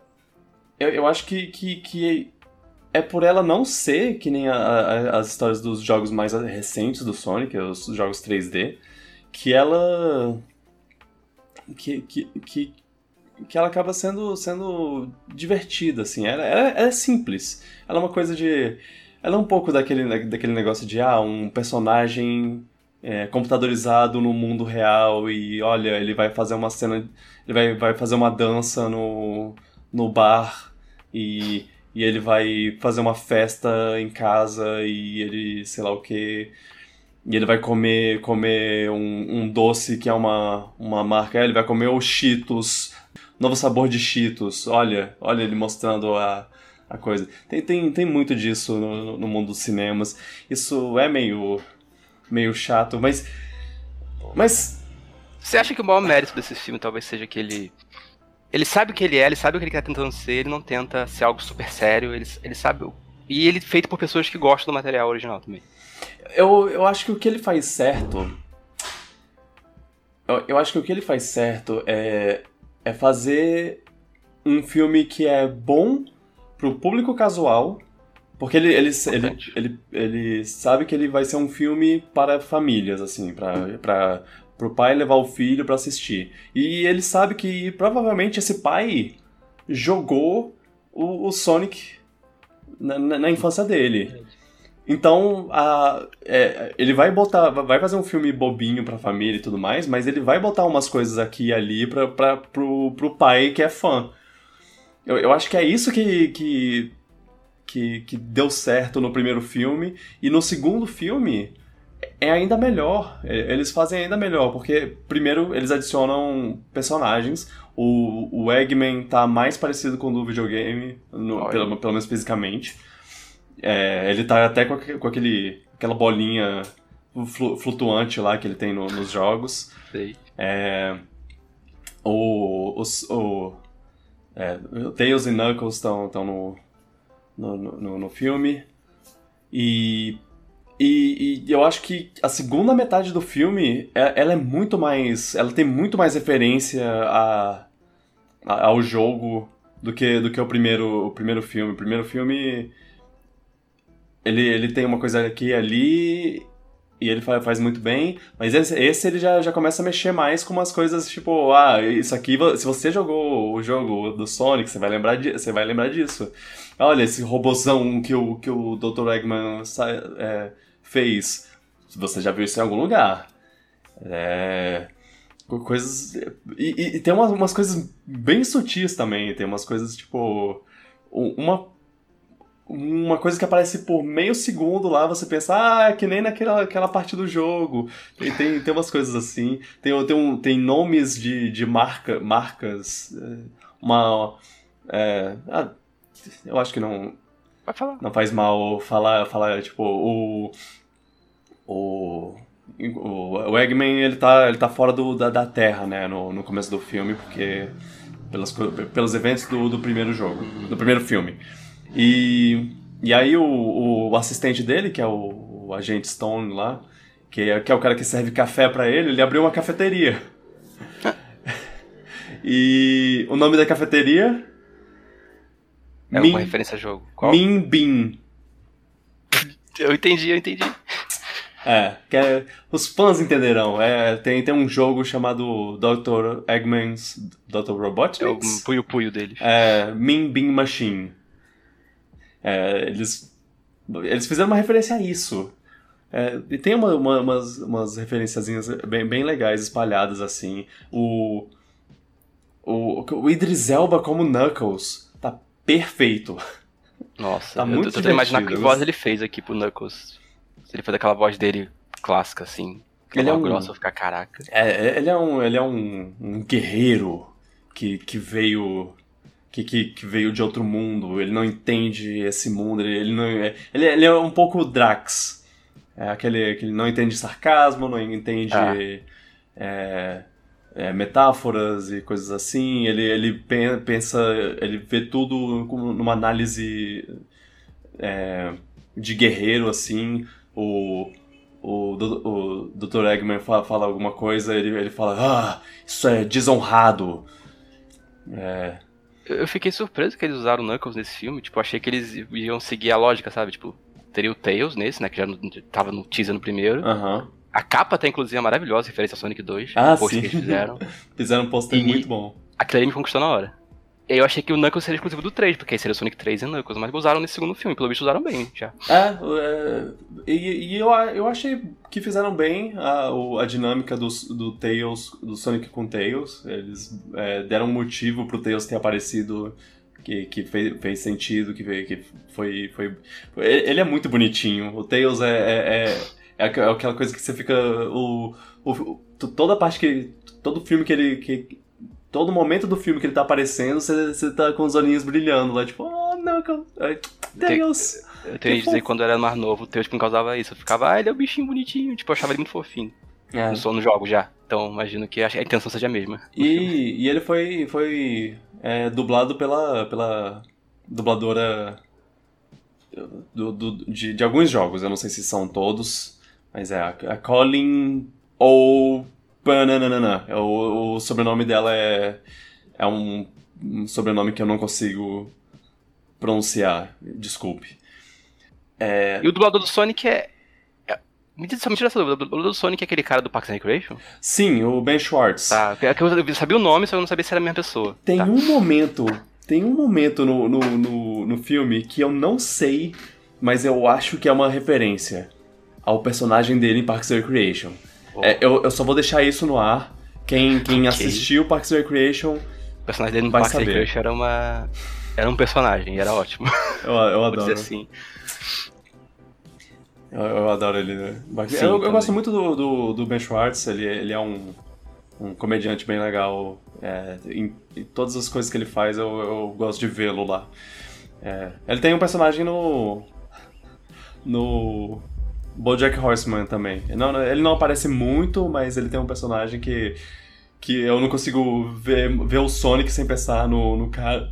Eu, eu acho que, que, que é por ela não ser que nem a, a, as histórias dos jogos mais recentes do Sonic, os jogos 3D, que ela. Que, que, que, que ela acaba sendo, sendo divertida, assim. Ela, ela, ela é simples. Ela é uma coisa de ela é um pouco daquele, daquele negócio de, ah, um personagem é, computadorizado no mundo real e, olha, ele vai fazer uma cena, ele vai, vai fazer uma dança no, no bar e, e ele vai fazer uma festa em casa e ele, sei lá o que... E ele vai comer, comer um, um doce que é uma, uma marca. Ele vai comer o Cheetos, novo sabor de Cheetos. Olha, olha ele mostrando a, a coisa. Tem, tem, tem muito disso no, no mundo dos cinemas. Isso é meio, meio chato, mas. Mas. Você acha que o maior mérito desse filme talvez seja que ele. Ele sabe o que ele é, ele sabe o que ele está tentando ser, ele não tenta ser algo super sério, ele, ele sabe. E ele é feito por pessoas que gostam do material original também. Eu, eu acho que o que ele faz certo. Eu, eu acho que o que ele faz certo é, é fazer um filme que é bom pro público casual, porque ele, ele, ele, ele, ele sabe que ele vai ser um filme para famílias, assim, para, para pro pai levar o filho para assistir. E ele sabe que provavelmente esse pai jogou o, o Sonic na, na, na, infância dele. Então, a, é, ele vai botar, vai fazer um filme bobinho pra família e tudo mais, mas ele vai botar umas coisas aqui e ali pra, pra, pro, pro pai que é fã. Eu, eu acho que é isso que, que, que, que deu certo no primeiro filme. E no segundo filme é ainda melhor. É, eles fazem ainda melhor, porque primeiro eles adicionam personagens. O, o Eggman tá mais parecido com o do videogame, no, pelo, pelo menos fisicamente. É, ele tá até com, com aquele, aquela bolinha flutuante lá que ele tem no, nos jogos. Sei. É, o, o, o, é, Tails e Knuckles estão no, no, no, no, filme. E, e, e, eu acho que a segunda metade do filme, é, ela é muito mais. Ela tem muito mais referência a, a, ao jogo do que, do que o primeiro, o primeiro filme. O primeiro filme. Ele, ele tem uma coisa aqui e ali e ele faz muito bem, mas esse, esse, ele já, já começa a mexer mais com umas coisas tipo, ah, isso aqui, se você jogou o jogo do Sonic, você vai lembrar, de, você vai lembrar disso. Olha, esse robozão que o, que o Dr. Eggman é, fez, você já viu isso em algum lugar. É, coisas... E, e tem umas, umas coisas bem sutis também, tem umas coisas tipo... Uma uma coisa que aparece por meio segundo lá, você pensa, ah, é que nem naquela aquela parte do jogo. Tem, tem, tem umas coisas assim. Tem, tem, um, tem nomes de, de marca, marcas. É, uma. É, ah, eu acho que não. Vai falar. Não faz mal falar, falar tipo, o. O. O, Eggman, ele tá, ele tá fora do, da, da Terra, né, no, no começo do filme, porque... Pelas, pelos eventos do, do primeiro jogo, do primeiro filme. E, e aí o, o assistente dele, que é o, o agente Stone lá, que é, que é o cara que serve café para ele, ele abriu uma cafeteria. [LAUGHS] e o nome da cafeteria... É Min, uma referência a jogo. Qual? Min Bin. Eu entendi, eu entendi. É, que é, os fãs entenderão. É, tem, tem um jogo chamado Dr. Eggman's Dr. Robotnik. É o puio-puio dele. É, Min Bin Machine. É, eles, eles fizeram uma referência a isso. É, e tem uma, uma, umas, umas referenciazinhas bem, bem legais espalhadas assim. O, O, o Idris Elba como Knuckles tá perfeito. Nossa, Tá eu muito tô tentando imaginar que voz ele fez aqui pro Knuckles. Se ele fez aquela voz dele clássica, assim. Ele é é um- grossa, eu ficar caraca. É, ele é um, ele é um, um guerreiro que, que veio que, que, que veio de outro mundo. Ele não entende esse mundo. Ele, ele não é, ele, ele é um pouco Drax. É aquele que ele não entende sarcasmo, não entende Ah. é, é, metáforas e coisas assim. Ele, ele pen- pensa, ele vê tudo como numa análise é, de guerreiro assim. O, o, o Dr. Eggman fala, fala alguma coisa, ele, ele fala, ah, isso é desonrado. É, Eu fiquei surpreso que eles usaram o Knuckles nesse filme. Tipo, achei que eles iam seguir a lógica, sabe? Tipo, teria o Tails nesse, né? Que já no- tava no teaser no primeiro. aham. A capa até, inclusive, é maravilhosa, referência a Sonic 2. Ah, sim. que eles fizeram. [LAUGHS] Fizeram um pôster E- muito bom. Aquilo ali me conquistou na hora. Eu achei que o Knuckles seria exclusivo do 3, porque seria o Sonic 3 e Knuckles, mas usaram nesse segundo filme, pelo visto usaram bem já. É, é, e, e eu, eu achei que fizeram bem a, a dinâmica do, do Tails, do Sonic com Tails. Eles é, deram um motivo pro Tails ter aparecido que, que fez, fez sentido, que, veio- que foi, foi. Ele é muito bonitinho. O Tails é, é, é, é é aquela coisa que você fica. O, o, toda parte que. Todo filme que ele. Que, todo momento do filme que ele tá aparecendo, você, você tá com os olhinhos brilhando lá, tipo, oh, não, Tails! Eu tenho Que que dizer que quando eu era mais novo, o Tails me causava isso. Eu ficava, ah, ele é um bichinho bonitinho. Tipo, eu achava ele muito fofinho. É. No som no jogo já. Então imagino que a a intenção seja a mesma. E, e ele foi, foi é, dublado pela, pela dubladora do, do- de, de alguns jogos. Eu não sei se são todos, mas é a, a Colin ou Pananana. É O, o sobrenome dela é, é um, um sobrenome que eu não consigo pronunciar. Desculpe. É, E o dublador do Sonic é. é... Me diz, me tira essa dúvida. O dublador do Sonic é aquele cara do Parks and Recreation? sim, o Ben Schwartz. Tá. Eu sabia o nome, só que eu não sabia se era a mesma pessoa. Tem tá. um momento, tem um momento no, no, no, no filme que eu não sei, mas eu acho que é uma referência ao personagem dele em Parks and Recreation. É, eu, eu só vou deixar isso no ar. Quem, quem Ok. assistiu Parks and Recreation, O personagem dele no Parks and. Recreation era uma. Era um personagem, era ótimo. [LAUGHS] eu, eu adoro. assim. Eu, eu adoro ele. né? Sim, eu, eu gosto muito do, do, do Ben Schwartz, ele, ele é um, um comediante bem legal. é, em, em todas as coisas que ele faz, eu, eu gosto de vê-lo lá. É, ele tem um personagem no. no. Bojack Horseman também. Não, ele não aparece muito, mas ele tem um personagem que. que eu não consigo ver, ver o Sonic sem pensar no, no cara.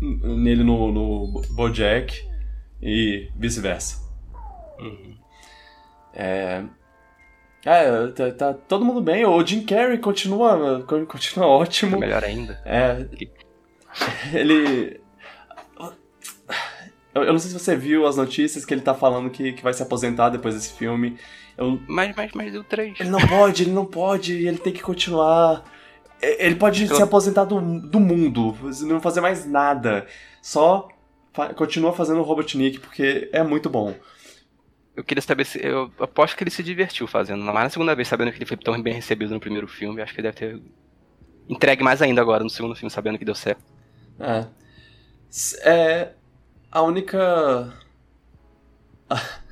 nele no, no Bojack e vice-versa. É, é tá, tá todo mundo bem. O Jim Carrey continua, continua ótimo. Melhor ainda. É, [LAUGHS] ele. Eu, eu não sei se você viu as notícias que ele tá falando que, que vai se aposentar depois desse filme. Eu, Mas, mas, mas deu três. ele não pode, ele não pode, ele tem que continuar. E- Ele pode Eu- se aposentar do, do mundo, não fazer mais nada. Só fa- continua fazendo o Robotnik porque é muito bom. Eu queria saber se. Eu aposto que ele se divertiu fazendo. Mas na segunda vez, sabendo que ele foi tão bem recebido no primeiro filme, acho que ele deve ter entregue mais ainda agora no segundo filme, sabendo que deu certo. É. É. A única. [LAUGHS]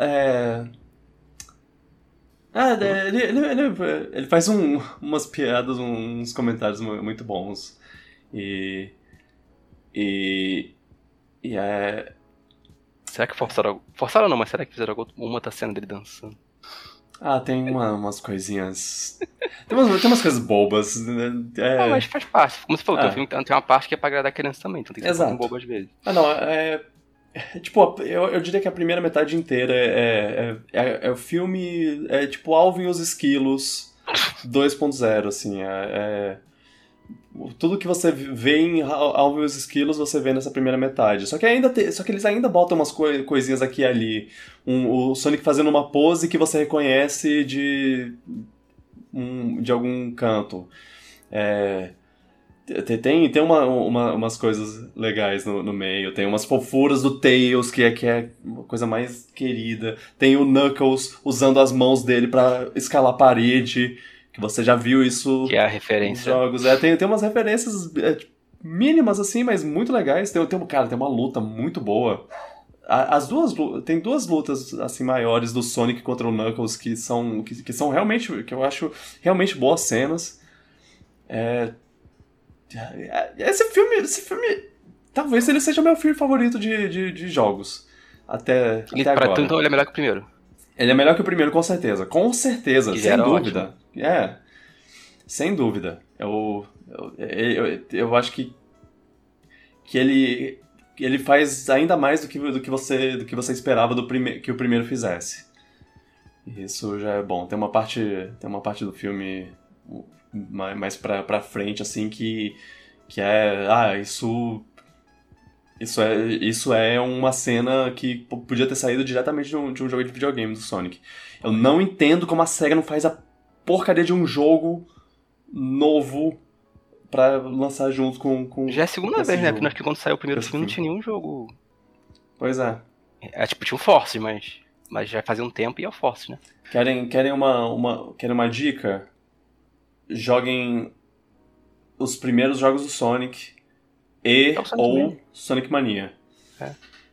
É. Ah, ele, ele, ele, ele faz um, umas piadas, uns comentários mu- muito bons. E. E. E é. Será que forçaram. Forçaram não, mas será que fizeram alguma uma outra cena dele dançando? Ah, tem uma- umas coisinhas. Tem umas, tem umas coisas bobas. né? É... Ah, mas faz parte. Como você falou, Ah. tem, tem uma parte que é pra agradar a criança também, então tem que ser um bobo às vezes. Ah, não, é. é, Tipo, eu, eu diria que a primeira metade inteira é, é, é, é o filme. É tipo Alvin e os Esquilos 2.0, assim. É, é- tudo que você vê em Al- Alvin e os Esquilos você vê nessa primeira metade. Só que, ainda te- só que eles ainda botam umas coi- coisinhas aqui e ali. Um- o Sonic fazendo uma pose que você reconhece de. um- de algum canto. É. Tem, tem, uma, uma- umas coisas legais no, no meio, tem umas fofuras do Tails, que é, que é coisa mais querida. Tem o Knuckles usando as mãos dele pra escalar a parede, você já viu isso Que é a nos referência. jogos. É, tem, tem umas referências é, tipo, mínimas, assim, mas muito legais. Tem, tem, cara, tem uma luta muito boa. As duas tem duas lutas assim maiores do Sonic contra o Knuckles que são que, que são realmente que eu acho realmente boas cenas. É, é- esse filme esse filme talvez ele seja o meu filme favorito de, de, de jogos até, Ele, até pra agora. então ele é melhor que o primeiro. Ele é melhor que o primeiro, com certeza. Com certeza, Que sem dúvida. É. Sem dúvida. Eu, eu, eu, eu, acho que. Que ele. Ele faz ainda mais do que, do que, você, do que você esperava do prime, que o primeiro fizesse. Isso já é bom. Tem uma parte, tem uma parte do filme mais, mais pra, pra frente, assim, que, que é. Ah, isso isso é, isso é uma cena que podia ter saído diretamente de um, de um jogo de videogame do Sonic. Eu não entendo como a SEGA não faz a porcaria de um jogo novo pra lançar junto com. com Já é a segunda vez, né? jogo. Porque acho que quando saiu o primeiro Esse filme não filme. tinha nenhum jogo. Pois é. É, tipo, tinha um Force, mas. Mas já fazia um tempo e é o Force, né? Querem, querem, uma, uma, querem uma dica? Joguem os primeiros jogos do Sonic e É Sonic ou Mania. Sonic Mania. É.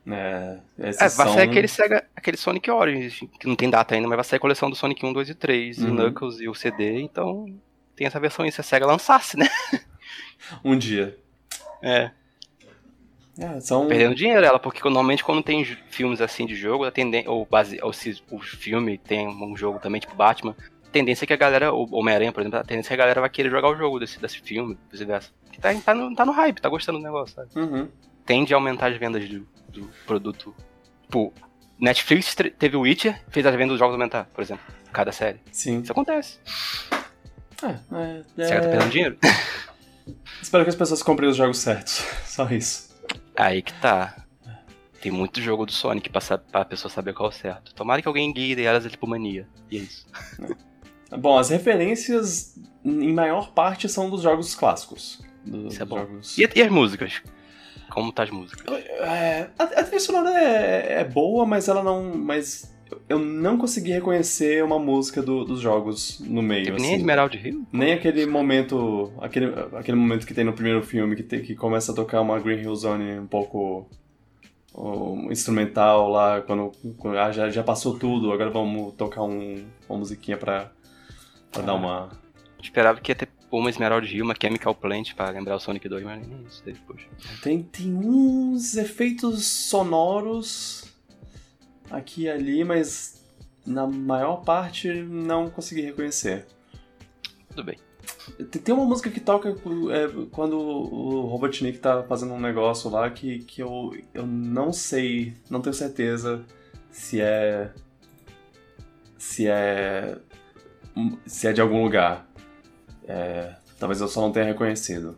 É, É, vai são... sair aquele, Sega, aquele Sonic Origins, que não tem data ainda, mas vai sair a coleção do Sonic 1, 2 e 3, Uhum. e Knuckles e o CD, então tem essa versão aí, se a SEGA lançasse, né? [LAUGHS] Um dia. É. É, são... Perdendo dinheiro ela, porque normalmente quando tem filmes assim de jogo, ou, base, ou se o filme tem um jogo também, tipo Batman, tendência é que a galera, ou Homem-Aranha, por exemplo, a tendência é que a galera vai querer jogar o jogo desse, desse filme, vice-versa. Que Tá, tá, no, tá no hype, tá gostando do negócio, sabe? Uhum. Tende a aumentar as vendas do, do produto. Tipo, Netflix teve o Witcher, fez as vendas dos jogos aumentar, por exemplo, cada série. Sim. Isso acontece. É, é, Certo, é... perdendo dinheiro. [LAUGHS] Espero que as pessoas comprem os jogos certos. [LAUGHS] Só isso. Aí que tá. Tem muito jogo do Sonic pra, pra pessoa saber qual é o certo. Tomara que alguém guie elas tipo mania. E é isso. Bom, as referências, em maior parte, são dos jogos clássicos. Dos Isso é bom. jogos... E, e as músicas? Como tá as músicas? É, a, a trilha sonora é, é boa, mas ela não. Mas eu não consegui reconhecer uma música do- dos jogos no meio. Teve nem assim. Esmeralda Rio? Nem aquele momento. Aquele, aquele momento que tem no primeiro filme que, tem, que começa a tocar uma Green Hill Zone um pouco. um instrumental lá, quando, quando- ah, já, já passou tudo, agora vamos tocar um, uma musiquinha pra, pra dar uma. Esperava que ia ter uma Esmeralda Rio, uma Chemical Plant pra lembrar o Sonic 2, mas nem isso depois. Tem, tem uns efeitos sonoros aqui e ali, mas na maior parte não consegui reconhecer. Tudo bem. Tem- Tem uma música que toca é, quando o Robotnik tá fazendo um negócio lá que, que eu, eu não sei, não tenho certeza se é. se é. Se é de algum lugar. É, talvez eu só não tenha reconhecido.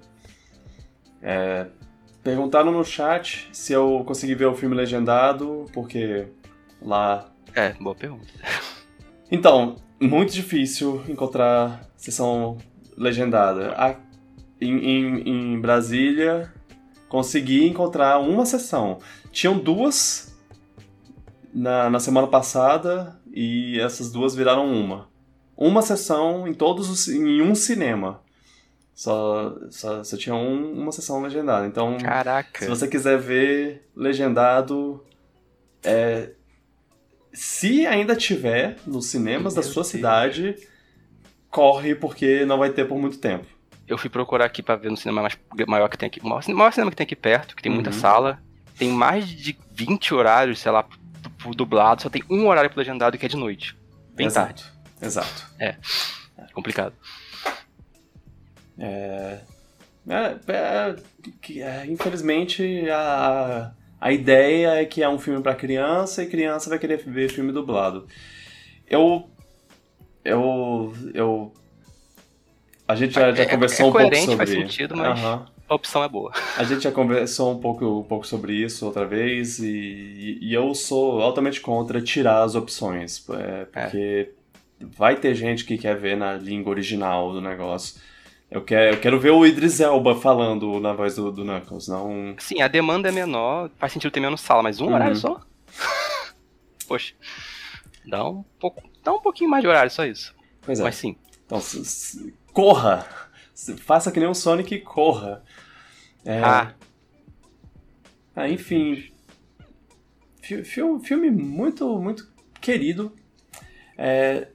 É, perguntaram no chat se eu consegui ver o filme legendado, porque lá É, boa pergunta. [LAUGHS] então, muito difícil encontrar sessão legendada. A- em, em- em Brasília, consegui encontrar uma sessão. Tinham duas na, na semana passada e essas duas viraram uma. Uma sessão em todos os, em um cinema. Só, só, só tinha um- uma sessão legendada. Então, Caraca. se você quiser ver legendado, é, se ainda tiver nos cinemas da Meu sua Deus. cidade, corre porque não vai ter por muito tempo. Eu fui procurar aqui pra ver no cinema mais, maior que tem aqui. O maior, maior cinema que tem aqui perto, que tem muita Uhum. sala. Tem mais de 20 horários, sei lá, pro- dublado. Só tem um horário pro legendado que é de noite. Bem tarde. Exato. Complicado. É, é, é, que- é, infelizmente, a, a ideia é que é um filme pra criança e criança vai querer ver filme dublado. Eu. Eu. Eu. A gente já, já É- é- conversou é um pouco sobre. faz sentido, mas- Aham. A opção é boa. A gente já conversou um pouco, um pouco sobre isso outra vez e, e eu sou altamente contra tirar as opções, é, porque vai ter gente que quer ver na língua original do negócio. Eu quero, eu quero ver o Idris Elba falando na voz do, do Knuckles, não... Sim, a demanda é menor, faz sentido ter menos sala, mas um Uhum. horário só? [LAUGHS] Poxa. Dá um pouco. Dá um pouquinho mais de horário, só isso. Pois é. Mas sim. Então, corra! Faça que nem o Sonic e corra. É... Ah. ah. Enfim. Filme, filme muito, muito querido. É,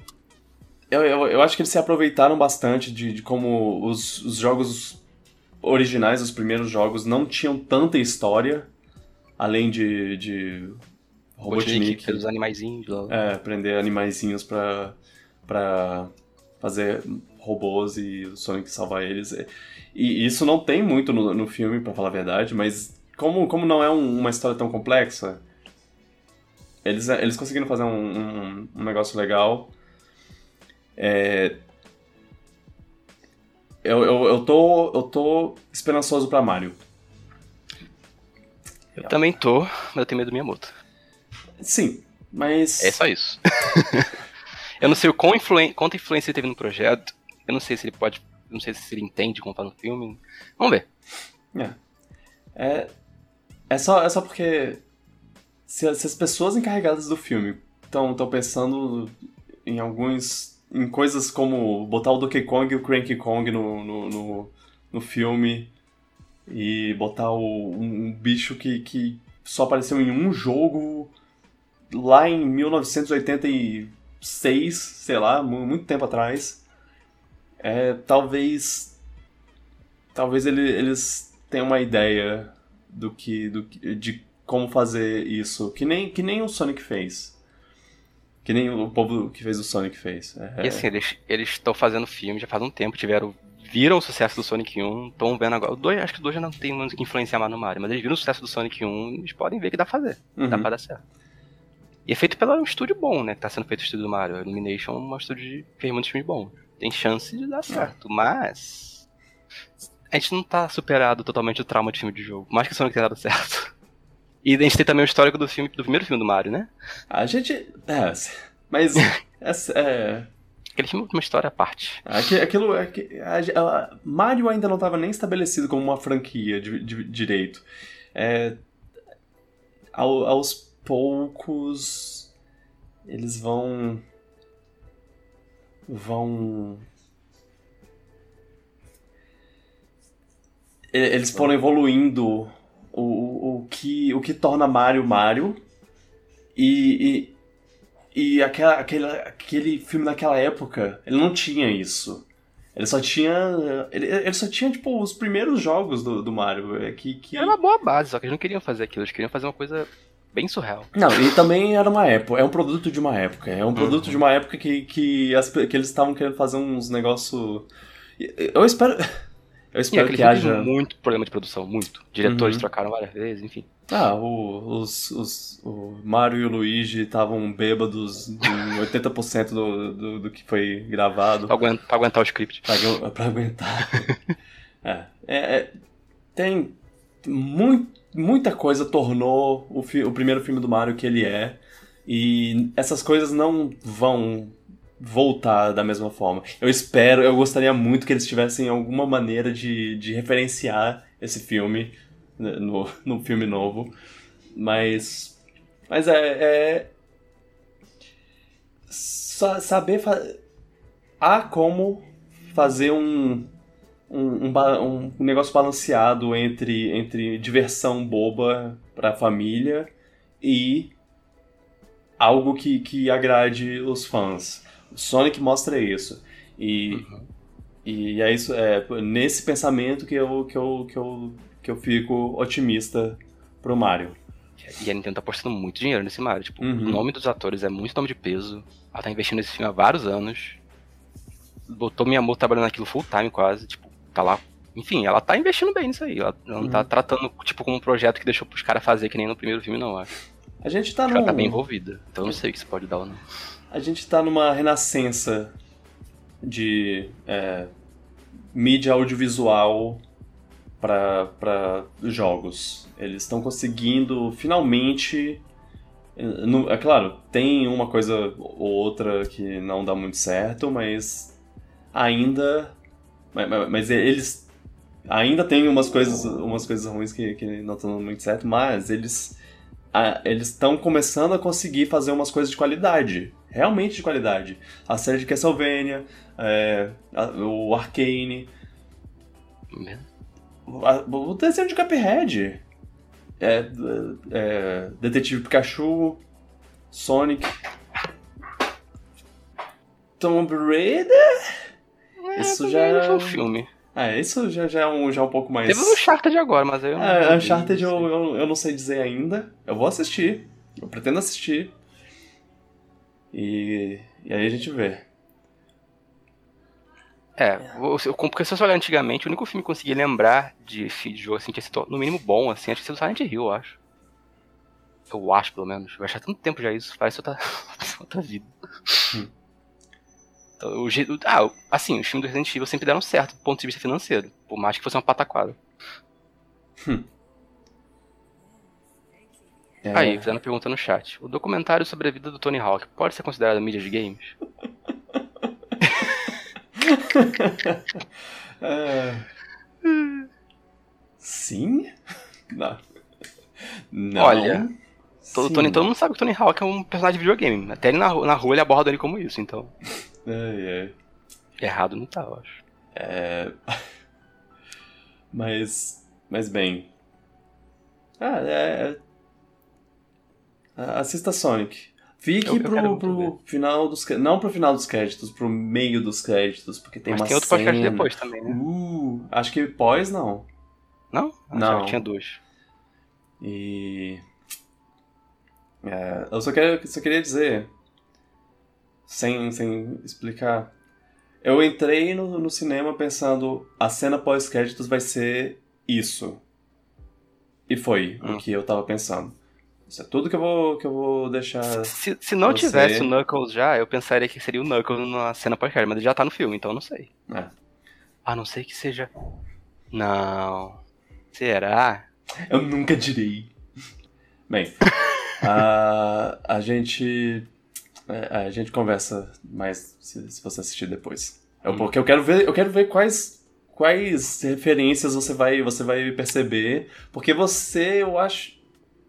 eu, eu, eu, acho que eles se aproveitaram bastante de, de como os, os jogos originais, os primeiros jogos, não tinham tanta história, além de, de Robotnik. Pelos animaizinhos. É, prender animaizinhos pra, pra fazer robôs e o Sonic salvar eles. E isso não tem muito no, no filme, para falar a verdade, mas como, como não é um, uma história tão complexa, eles, eles conseguiram fazer um, um, um negócio legal. É, eu, eu, eu, tô, eu tô esperançoso pra Mario. Eu também tô, mas eu tenho medo do Miyamoto. Sim, mas. É só isso. [LAUGHS] eu não sei o quão influen quanta influência ele teve no projeto. Eu não sei se ele pode. Não sei se ele entende como faz no filme. Vamos ver. É. É, é, só, é só porque. Se, se as pessoas encarregadas do filme estão pensando em alguns. Em coisas como botar o Donkey Kong e o Cranky Kong no, no, no, no filme e botar o, um, um bicho que, que só apareceu em um jogo lá em 1986, sei lá, muito tempo atrás. É, talvez talvez ele, eles tenham uma ideia do que, do de como fazer isso, que nem que nem o Sonic fez. Que nem o povo que fez o Sonic fez. É... E assim, eles estão fazendo filme já faz um tempo, tiveram viram o sucesso do Sonic 1, estão vendo agora. O 2, acho que o 2 já não tem muito que influenciar mais no Mario, mas eles viram o sucesso do Sonic 1, eles podem ver que dá pra fazer. Uhum. Dá pra dar certo. E é feito pelo um estúdio bom, né? Que tá sendo feito o estúdio do Mario. A Illumination é um estúdio que fez muitos filmes bons. Tem chance de dar certo, mas. A gente não tá superado totalmente o trauma de filme de jogo. Mais que Sonic tenha dado certo. E a gente tem também o histórico do filme do primeiro filme do Mario, né? A gente. É, mas. [LAUGHS] é, Aquele filme tem uma história à parte. Aquilo. aquilo a, a, Mario ainda não estava nem estabelecido como uma franquia de, de direito. É, ao, aos poucos eles vão vão eles foram evoluindo o, o, que, o que torna Mario Mario e, e, e aquela, aquele, aquele filme naquela época ele não tinha isso ele só tinha. Ele, ele só tinha, tipo, os primeiros jogos do, do Mario. É que, que... Era uma boa base, só que eles não queriam fazer aquilo, eles queriam fazer uma coisa bem surreal. Não, e também era uma época, é um produto de uma época. É um produto uhum. de uma época que, que, as, que eles estavam querendo fazer uns negócios. Eu espero. [LAUGHS] Eu espero que haja. Muito problema de produção, muito. Diretores uhum. trocaram várias vezes, enfim. Ah, o, os, os, o Mario e o Luigi estavam bêbados em 80% do, do, do, que foi gravado. Pra aguentar, pra aguentar o script. Pra, pra aguentar. [LAUGHS] é, é, é, tem muito muita coisa tornou o, o primeiro filme do Mario que ele é. E essas coisas não vão voltar da mesma forma. Eu espero, eu gostaria muito que eles tivessem alguma maneira de, de referenciar esse filme né, no, [LAUGHS] no filme novo. Mas. Mas é. é saber. Fa há como fazer um, um, um, um negócio balanceado entre, entre diversão boba pra família e algo que, que agrade os fãs. Sonic mostra isso. E, uhum. e é isso, é nesse pensamento que eu, que eu, que eu, que eu fico otimista pro Mario. E a Nintendo tá apostando muito dinheiro nesse Mario. Tipo, uhum. o nome dos atores é muito nome de peso. Ela tá investindo nesse filme há vários anos. Botou minha amor trabalhando naquilo full time quase. Tipo, tá lá. Enfim, ela tá investindo bem nisso aí. Ela não tá uhum. tá tratando, tipo, como um projeto que deixou pros caras fazer que nem no primeiro filme, não, acho. A gente tá no... Ela tá bem envolvida. Então eu não sei o que isso pode dar ou não. A gente tá numa renascença de é, mídia audiovisual para jogos. Eles estão conseguindo finalmente. É claro, tem uma coisa ou outra que não dá muito certo, mas ainda mas, mas eles ainda tem umas coisas, umas coisas ruins que, que não estão muito certo, mas eles eles estão começando a conseguir fazer umas coisas de qualidade. Realmente de qualidade. A série de Castlevania, é, a, o Arcane, a, o desenho de Cuphead, é, é, Detetive Pikachu, Sonic, Tomb Raider. É, Isso já- foi um filme. É, isso já, já, é um, já é um pouco mais. Teve o Uncharted agora, mas aí eu não. É, Uncharted eu, eu, eu não sei dizer ainda. Eu vou assistir. Eu pretendo assistir. E, e aí a gente vê. É, o- o- porque se você olhar antigamente, o único filme que eu consegui lembrar de, de jogo assim, que tinha sido no mínimo bom, assim, acho que tinha sido Silent Hill, eu acho. Eu acho, pelo menos. Vai achar tanto tempo já isso, parece outra, [LAUGHS] outra vida. Hum. Então, o. Ah, assim, os filmes do Resident Evil sempre deram certo do ponto de vista financeiro. Por mais que fosse uma pataquada. É, Aí, fizeram uma pergunta no chat. O documentário sobre a vida do Tony Hawk pode ser considerado mídia de games? [LAUGHS] é... Sim? Não. Não. Olha, Todo. Tony, todo mundo sabe que o Tony Hawk é um personagem de videogame. Até ele na, na rua ele aborda ele como isso, então. É, é. Errado não tá, eu acho. É... Mas, mas bem. Ah, é. Assista Sonic. Fique Eu- eu pro, final dos Não pro final dos créditos, pro meio dos créditos, porque tem Mas uma tem outro podcast depois também, né? Uh, acho que pós não. Não? Ah, Não. tinha dois. E. é, eu só, quero, só queria dizer, sem, sem explicar. Eu entrei no, no cinema pensando a cena pós-créditos vai ser isso. E foi Hum. o que eu tava pensando. Isso é tudo que eu vou, que eu vou deixar. Se, se não Você- tivesse o Knuckles já, eu pensaria que seria o Knuckles na cena pós-crédito, mas ele já tá no filme, então eu não sei. É. A não ser que seja. Não. Será? Eu nunca direi. Bem, [LAUGHS] a, a gente. é, A gente conversa mais se, se você assistir depois. Eu, Hum. porque eu quero ver, eu quero ver quais, quais referências você vai, você vai perceber. Porque você, eu acho.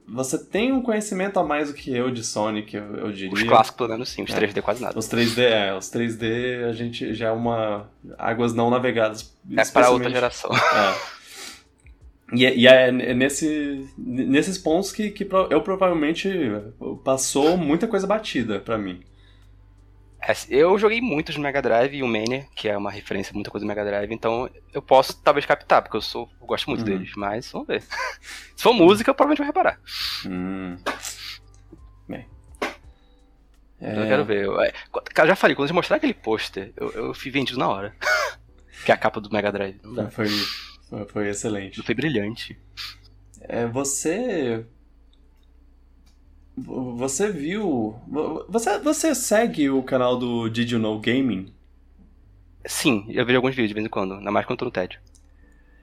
Você tem um conhecimento a mais do que eu de Sonic, eu, eu diria. Os clássicos, pelo menos sim, os É. 3D quase nada. Os 3D, é, os 3D a gente já é uma. Águas não navegadas. É para outra geração. é. E, é- e é nesse, nesses pontos que, que eu provavelmente passou muita coisa batida pra mim. É, eu joguei muitos Mega Drive e o Mania, que é uma referência a muita coisa do Mega Drive, então eu posso talvez captar, porque eu sou eu gosto muito Uhum. deles, mas vamos ver. [LAUGHS] Se for música, eu provavelmente vou reparar. Hum. Bem. Eu quero ver. Eu, é, cara, já falei, quando eles mostraram aquele pôster, eu, eu fui vendido na hora. [LAUGHS] que é a capa do Mega Drive. Não. Foi, foi, foi excelente. Foi brilhante. É, você. Você viu. Você, você segue o canal do Did You Know Gaming? Sim, eu vejo alguns vídeos de vez em quando, ainda mais quando tô no TED.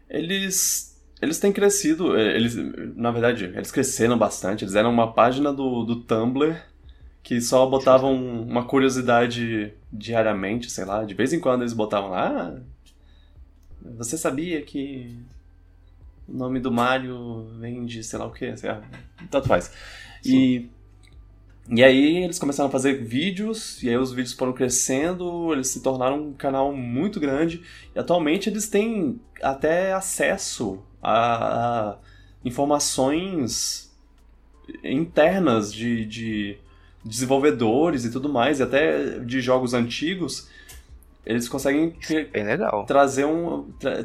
Eles. Eles têm crescido. eh, Eles, na verdade, eles cresceram bastante. Eles eram uma página do, do Tumblr que só botavam uma curiosidade diariamente, sei lá. De vez em quando eles botavam lá. "Ah, você sabia que o nome do Mario vem de sei lá o que? Tanto faz. E. E aí eles começaram a fazer vídeos, e aí os vídeos foram crescendo, eles se tornaram um canal muito grande, e atualmente eles têm até acesso a, a informações internas de, de desenvolvedores e tudo mais, e até de jogos antigos. Eles conseguem legal. trazer um. tra-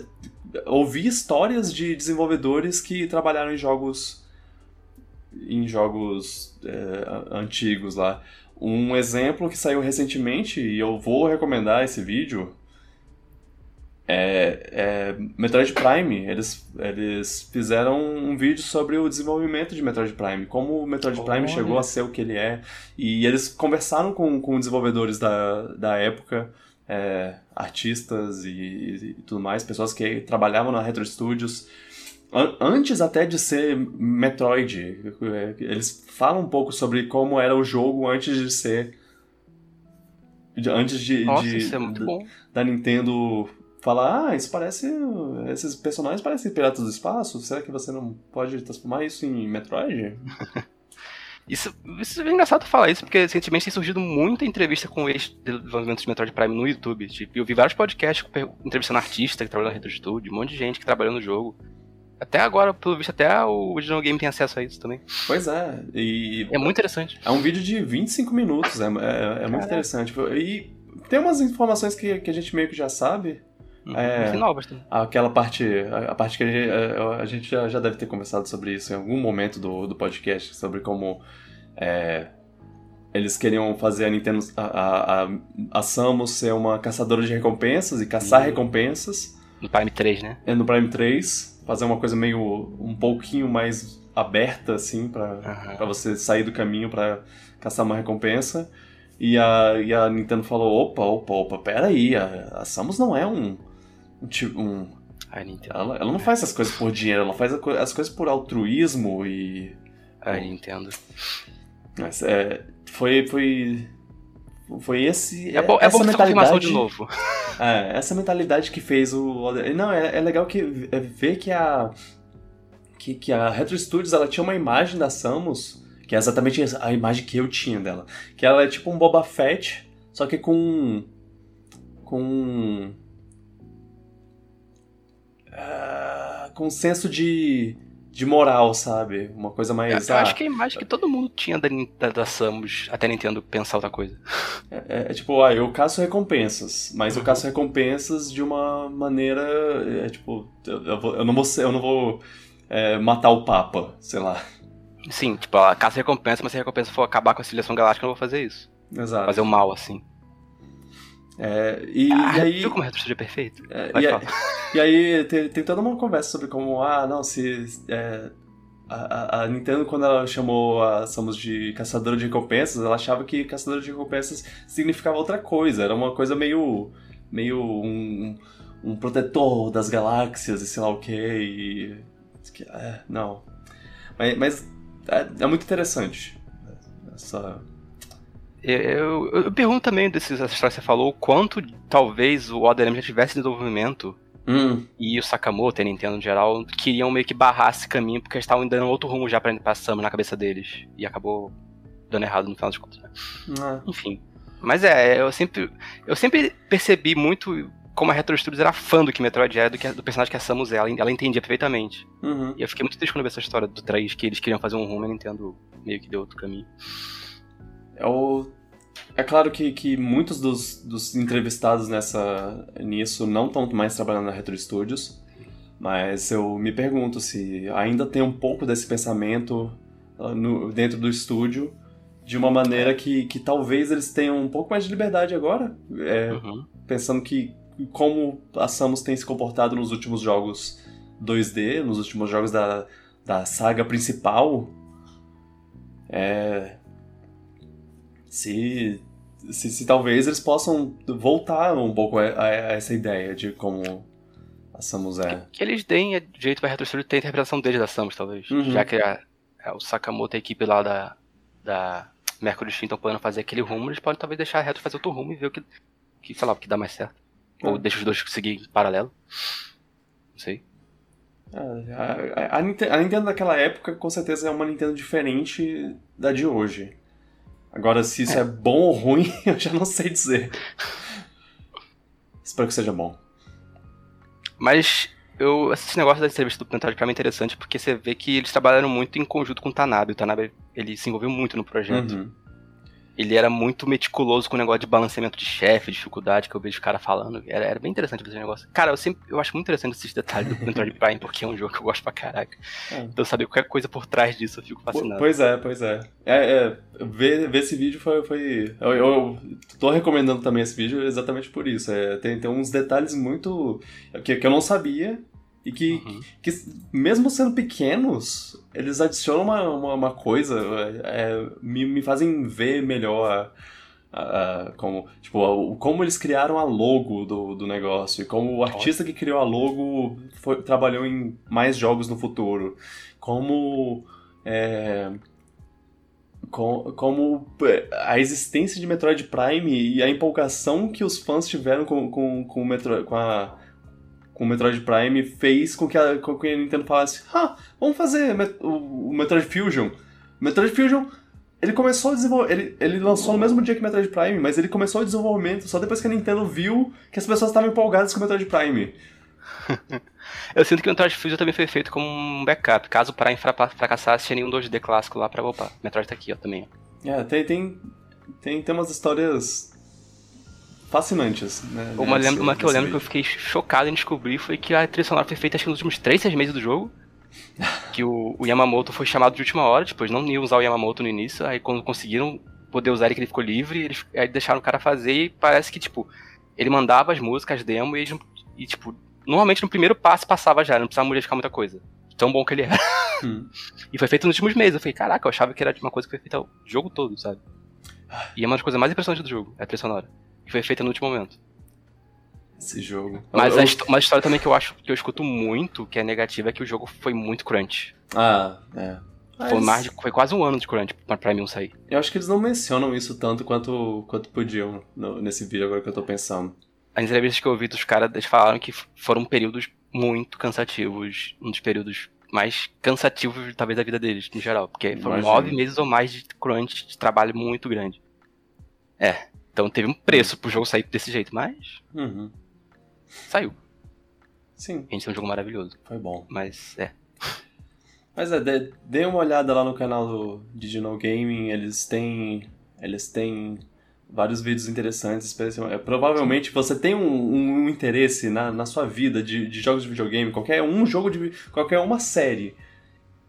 ouvir histórias de desenvolvedores que trabalharam em jogos. Em jogos é, antigos lá. Um exemplo que saiu recentemente, e eu vou recomendar esse vídeo, é, é Metroid Prime. Eles, eles fizeram um vídeo sobre o desenvolvimento de Metroid Prime, como o Metroid Prime Olha. chegou a ser o que ele é. E eles conversaram com, com desenvolvedores da, da época, é, artistas e, e tudo mais, pessoas que trabalhavam na Retro Studios. An- Antes até de ser Metroid, é, eles falam um pouco sobre como era o jogo antes de ser. de- Antes de, Nossa, de- isso é muito da- bom. da Nintendo falar, ah, isso parece. Esses personagens parecem Piratas do Espaço. Será que você não pode transformar isso em Metroid? [LAUGHS] Isso, isso é engraçado falar isso, porque recentemente tem surgido muita entrevista com ex-desenvolvimento de Metroid Prime no YouTube. Tipo, eu vi vários podcasts entrevistando artista que trabalhou na Retro Studio, um monte de gente que trabalhou no jogo. Até agora, pelo visto, até o Original Game tem acesso a isso também. Pois é, e. É muito interessante. É um vídeo de 25 minutos, é, é, é muito interessante. E tem umas informações que, que a gente meio que já sabe. Uhum, é. Aquela parte, a, parte que a gente, a, a gente já, já, deve ter conversado sobre isso em algum momento do, do podcast, sobre como é, eles queriam fazer a Nintendo, a, a, a Samus ser uma caçadora de recompensas e caçar uhum. recompensas. No Prime 3, né? É, no Prime 3 fazer uma coisa meio um pouquinho mais aberta assim para uhum. você sair do caminho para caçar uma recompensa. E a, e a Nintendo falou: opa, opa, opa, peraí, a, a Samus não é um. um, um a Nintendo. Ela, ela não faz essas coisas por dinheiro, ela faz as coisas por altruísmo e. A Nintendo. Mas, é, foi, foi. Foi esse. É bom, é essa bom mentalidade de novo. [LAUGHS] É, essa mentalidade que fez o. Não, é, é legal que é ver que a. Que, que a Retro Studios ela tinha uma imagem da Samus, que é exatamente a imagem que eu tinha dela. Que ela é tipo um Boba Fett, só que com. Com. Uh, com um senso de de moral, sabe? Uma coisa mais. Eu, ah, acho que é a imagem que todo mundo tinha da, da, da Samus até Nintendo pensar outra coisa. É, é, é tipo, ah, eu caço recompensas, mas eu caço recompensas de uma maneira. É, tipo, eu, eu, vou, eu não vou, eu não vou é, matar o Papa, sei lá. Sim, tipo, a caça recompensa, mas se a recompensa for acabar com a civilização galáctica, eu não vou fazer isso. Exato. Fazer o mal, assim. É, e, ah, e aí. Viu como é seja perfeito? É, e, aí, [LAUGHS] e, aí, tem, tem, toda uma conversa sobre como, ah, não, se. É, a, a, Nintendo, quando ela chamou a Samus de caçadora de recompensas, ela achava que caçadora de recompensas significava outra coisa. Era uma coisa meio. meio. um, um protetor das galáxias e sei lá o que. E. É, não. Mas, mas é, é muito interessante essa eu, eu, eu pergunto também desses histórias que você falou, quanto talvez o ODM já tivesse desenvolvimento hum. e o Sakamoto e a Nintendo em geral queriam meio que barrar esse caminho porque eles estavam dando outro rumo já pra, pra Samus na cabeça deles. E acabou dando errado no final das contas, né? Ah. Enfim. Mas é, eu sempre, eu sempre percebi muito como a Retro Studios era fã do que Metroid era, do, que, do personagem que a Samus é. Ela, ela entendia perfeitamente. Uhum. E eu fiquei muito triste quando vi essa história do 3, que eles queriam fazer um rumo e a Nintendo meio que deu outro caminho. É, o... é claro que, que muitos dos, dos entrevistados nessa, nisso não estão mais trabalhando na Retro Studios, mas eu me pergunto se ainda tem um pouco desse pensamento uh, no, dentro do estúdio, de uma maneira que, que talvez eles tenham um pouco mais de liberdade agora, é, uhum. pensando que como a Samus tem se comportado nos últimos jogos 2D, nos últimos jogos da, da saga principal, é, se, se, se, talvez eles possam voltar um pouco a, a, essa ideia de como a Samus é. Que eles deem jeito pra Retro Studio ter a interpretação deles da Samus, talvez. Uhum. Já que a, a, o Sakamoto, a equipe lá da, da Mercury Steam estão podendo fazer aquele rumo, eles podem talvez deixar a Retro fazer outro rumo e ver o que, que sei lá, o que dá mais certo. É. Ou deixa os dois seguir em paralelo. Não sei. É, a, a, a, Nintendo daquela época com certeza é uma Nintendo diferente da de hoje. Agora, se isso é, é bom ou ruim, [LAUGHS] eu já não sei dizer. Espero que seja bom. Mas eu, esse negócio da entrevista do Plantário pra mim é interessante porque você vê que eles trabalharam muito em conjunto com o Tanabe. O Tanabe ele se envolveu muito no projeto. Uhum ele era muito meticuloso com o negócio de balanceamento de chefe, dificuldade que eu vejo o cara falando. Era, era bem interessante esse negócio. Cara, eu sempre eu acho muito interessante esses detalhes do Metroid [LAUGHS] Prime, porque é um jogo que eu gosto pra caraca. É. Então saber qualquer coisa por trás disso eu fico fascinado. Pois é, pois é. é, é ver, ver esse vídeo foi. foi eu, eu tô recomendando também esse vídeo exatamente por isso. É, tem, tem uns detalhes muito. que, que eu não sabia e que, uhum. que, mesmo sendo pequenos, eles adicionam uma, uma, uma coisa, é, me, me fazem ver melhor a, a, como, tipo, a, como eles criaram a logo do, do negócio e como o artista que criou a logo foi, trabalhou em mais jogos no futuro. Como. É, com, como a existência de Metroid Prime e a empolgação que os fãs tiveram com, com, com, o Metro, com a com o Metroid Prime fez com que a, com que a Nintendo falasse: ah, vamos fazer o, o Metroid Fusion. O Metroid Fusion ele começou a desenvolver. Ele, ele lançou no mesmo dia que Metroid Prime, mas ele começou o desenvolvimento só depois que a Nintendo viu que as pessoas estavam empolgadas com o Metroid Prime. [LAUGHS] Eu sinto que o Metroid Fusion também foi feito como um backup. Caso o Prime fracassasse, tinha nenhum 2D clássico lá pra opa. Metroid tá aqui, ó, também. É, tem, tem, tem, tem umas histórias fascinantes, né? Uma, nesse- lembra, uma que eu lembro que eu fiquei chocado em descobrir foi que a trilha sonora foi feita acho que nos últimos 3, 6 meses do jogo. [LAUGHS] Que o, o Yamamoto foi chamado de última hora, tipo, eles não iam usar o Yamamoto no início, aí quando conseguiram poder usar ele que ele ficou livre, eles aí deixaram o cara fazer e parece que, tipo, ele mandava as músicas, as demo, e, eles e, tipo, normalmente no primeiro passo passava já, não precisava modificar muita coisa. Tão bom que ele era. Hum. [LAUGHS] E foi feito nos últimos meses. Eu falei, caraca, eu achava que era uma coisa que foi feita o jogo todo, sabe? E é uma das coisas mais impressionantes do jogo, é a trilha sonora. E foi feita no último momento. Esse jogo. Mas Eu- a uma história também que eu acho que eu escuto muito, que é negativa, é que o jogo foi muito crunch. Ah, é. Foi, Mas mais de- foi quase um ano de crunch pra 1 sair. Eu acho que eles não mencionam isso tanto quanto, quanto podiam no- nesse vídeo agora que eu tô pensando. As entrevistas que eu ouvi dos caras, eles falaram que foram períodos muito cansativos. Um dos períodos mais cansativos, talvez, da vida deles, em geral. Porque foram Imagino. nove meses ou mais de crunch, de trabalho muito grande. É. Então teve um preço pro jogo sair desse jeito, mas Uhum. saiu. Sim, A gente tem um jogo maravilhoso. foi bom. Mas é. Mas é, dê, dê uma olhada lá no canal do Digital Gaming, eles têm. Eles têm vários vídeos interessantes. especialmente- é, Provavelmente você tem um, um interesse na, na sua vida de, de jogos de videogame, qualquer um jogo de. qualquer uma série.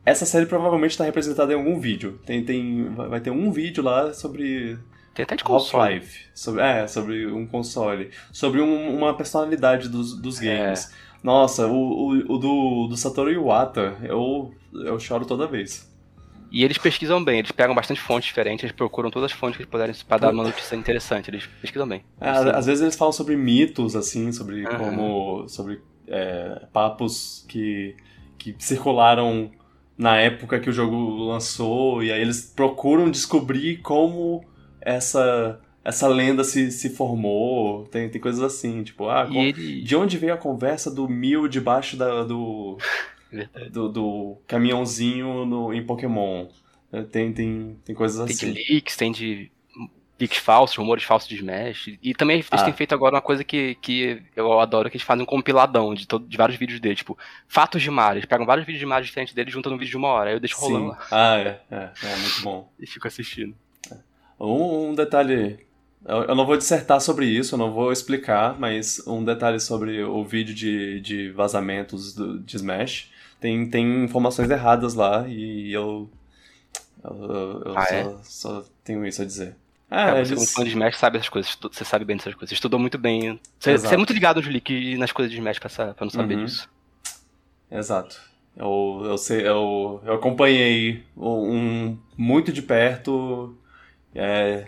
Essa série provavelmente está representada em algum vídeo. Tem, tem, vai ter um vídeo lá sobre Tem até de console. Sobre, é, sobre um console. Sobre um- uma personalidade dos, dos É. games. Nossa, o, o, o do, do Satoru Iwata, eu, eu choro toda vez. E eles pesquisam bem, eles pegam bastante fontes diferentes, eles procuram todas as fontes que eles puderem pra dar uma notícia interessante, eles pesquisam bem. É, às vezes eles falam sobre mitos, assim, sobre Aham. como. sobre é, papos que, que circularam na época que o jogo lançou, e aí eles procuram descobrir como essa, essa lenda se, se formou. Tem, tem coisas assim, tipo, ah, como- ele. de onde veio a conversa do Mil debaixo da- do, [LAUGHS] do, do caminhãozinho no, em Pokémon? É, Tem, tem, tem coisas Tem de assim. leaks, tem de leaks falsos, rumores falsos de Smash. E também eles Ah. têm feito agora uma coisa que, que eu adoro, que eles fazem um compiladão de, todo, de vários vídeos dele, tipo, fatos de Mario. Eles pegam vários vídeos de Mario diferentes dele e juntam num vídeo de uma hora. Aí eu deixo rolando Sim. lá Ah, é, é, é muito bom. [LAUGHS] e fico assistindo. Um, um detalhe. Eu, eu não vou dissertar sobre isso, eu não vou explicar, mas um detalhe sobre o vídeo de, de vazamentos do, de Smash. Tem, tem informações erradas lá e eu. Eu, eu Ah, só, é? só tenho isso a dizer. É, É, você, como fã de Smash, sabe essas coisas. Você sabe bem dessas coisas. Estudou muito bem. Você, você é muito ligado nos leaks e nas coisas de Smash pra, pra não saber Uhum. disso. Exato. Eu, eu, sei, eu, eu acompanhei um muito de perto é,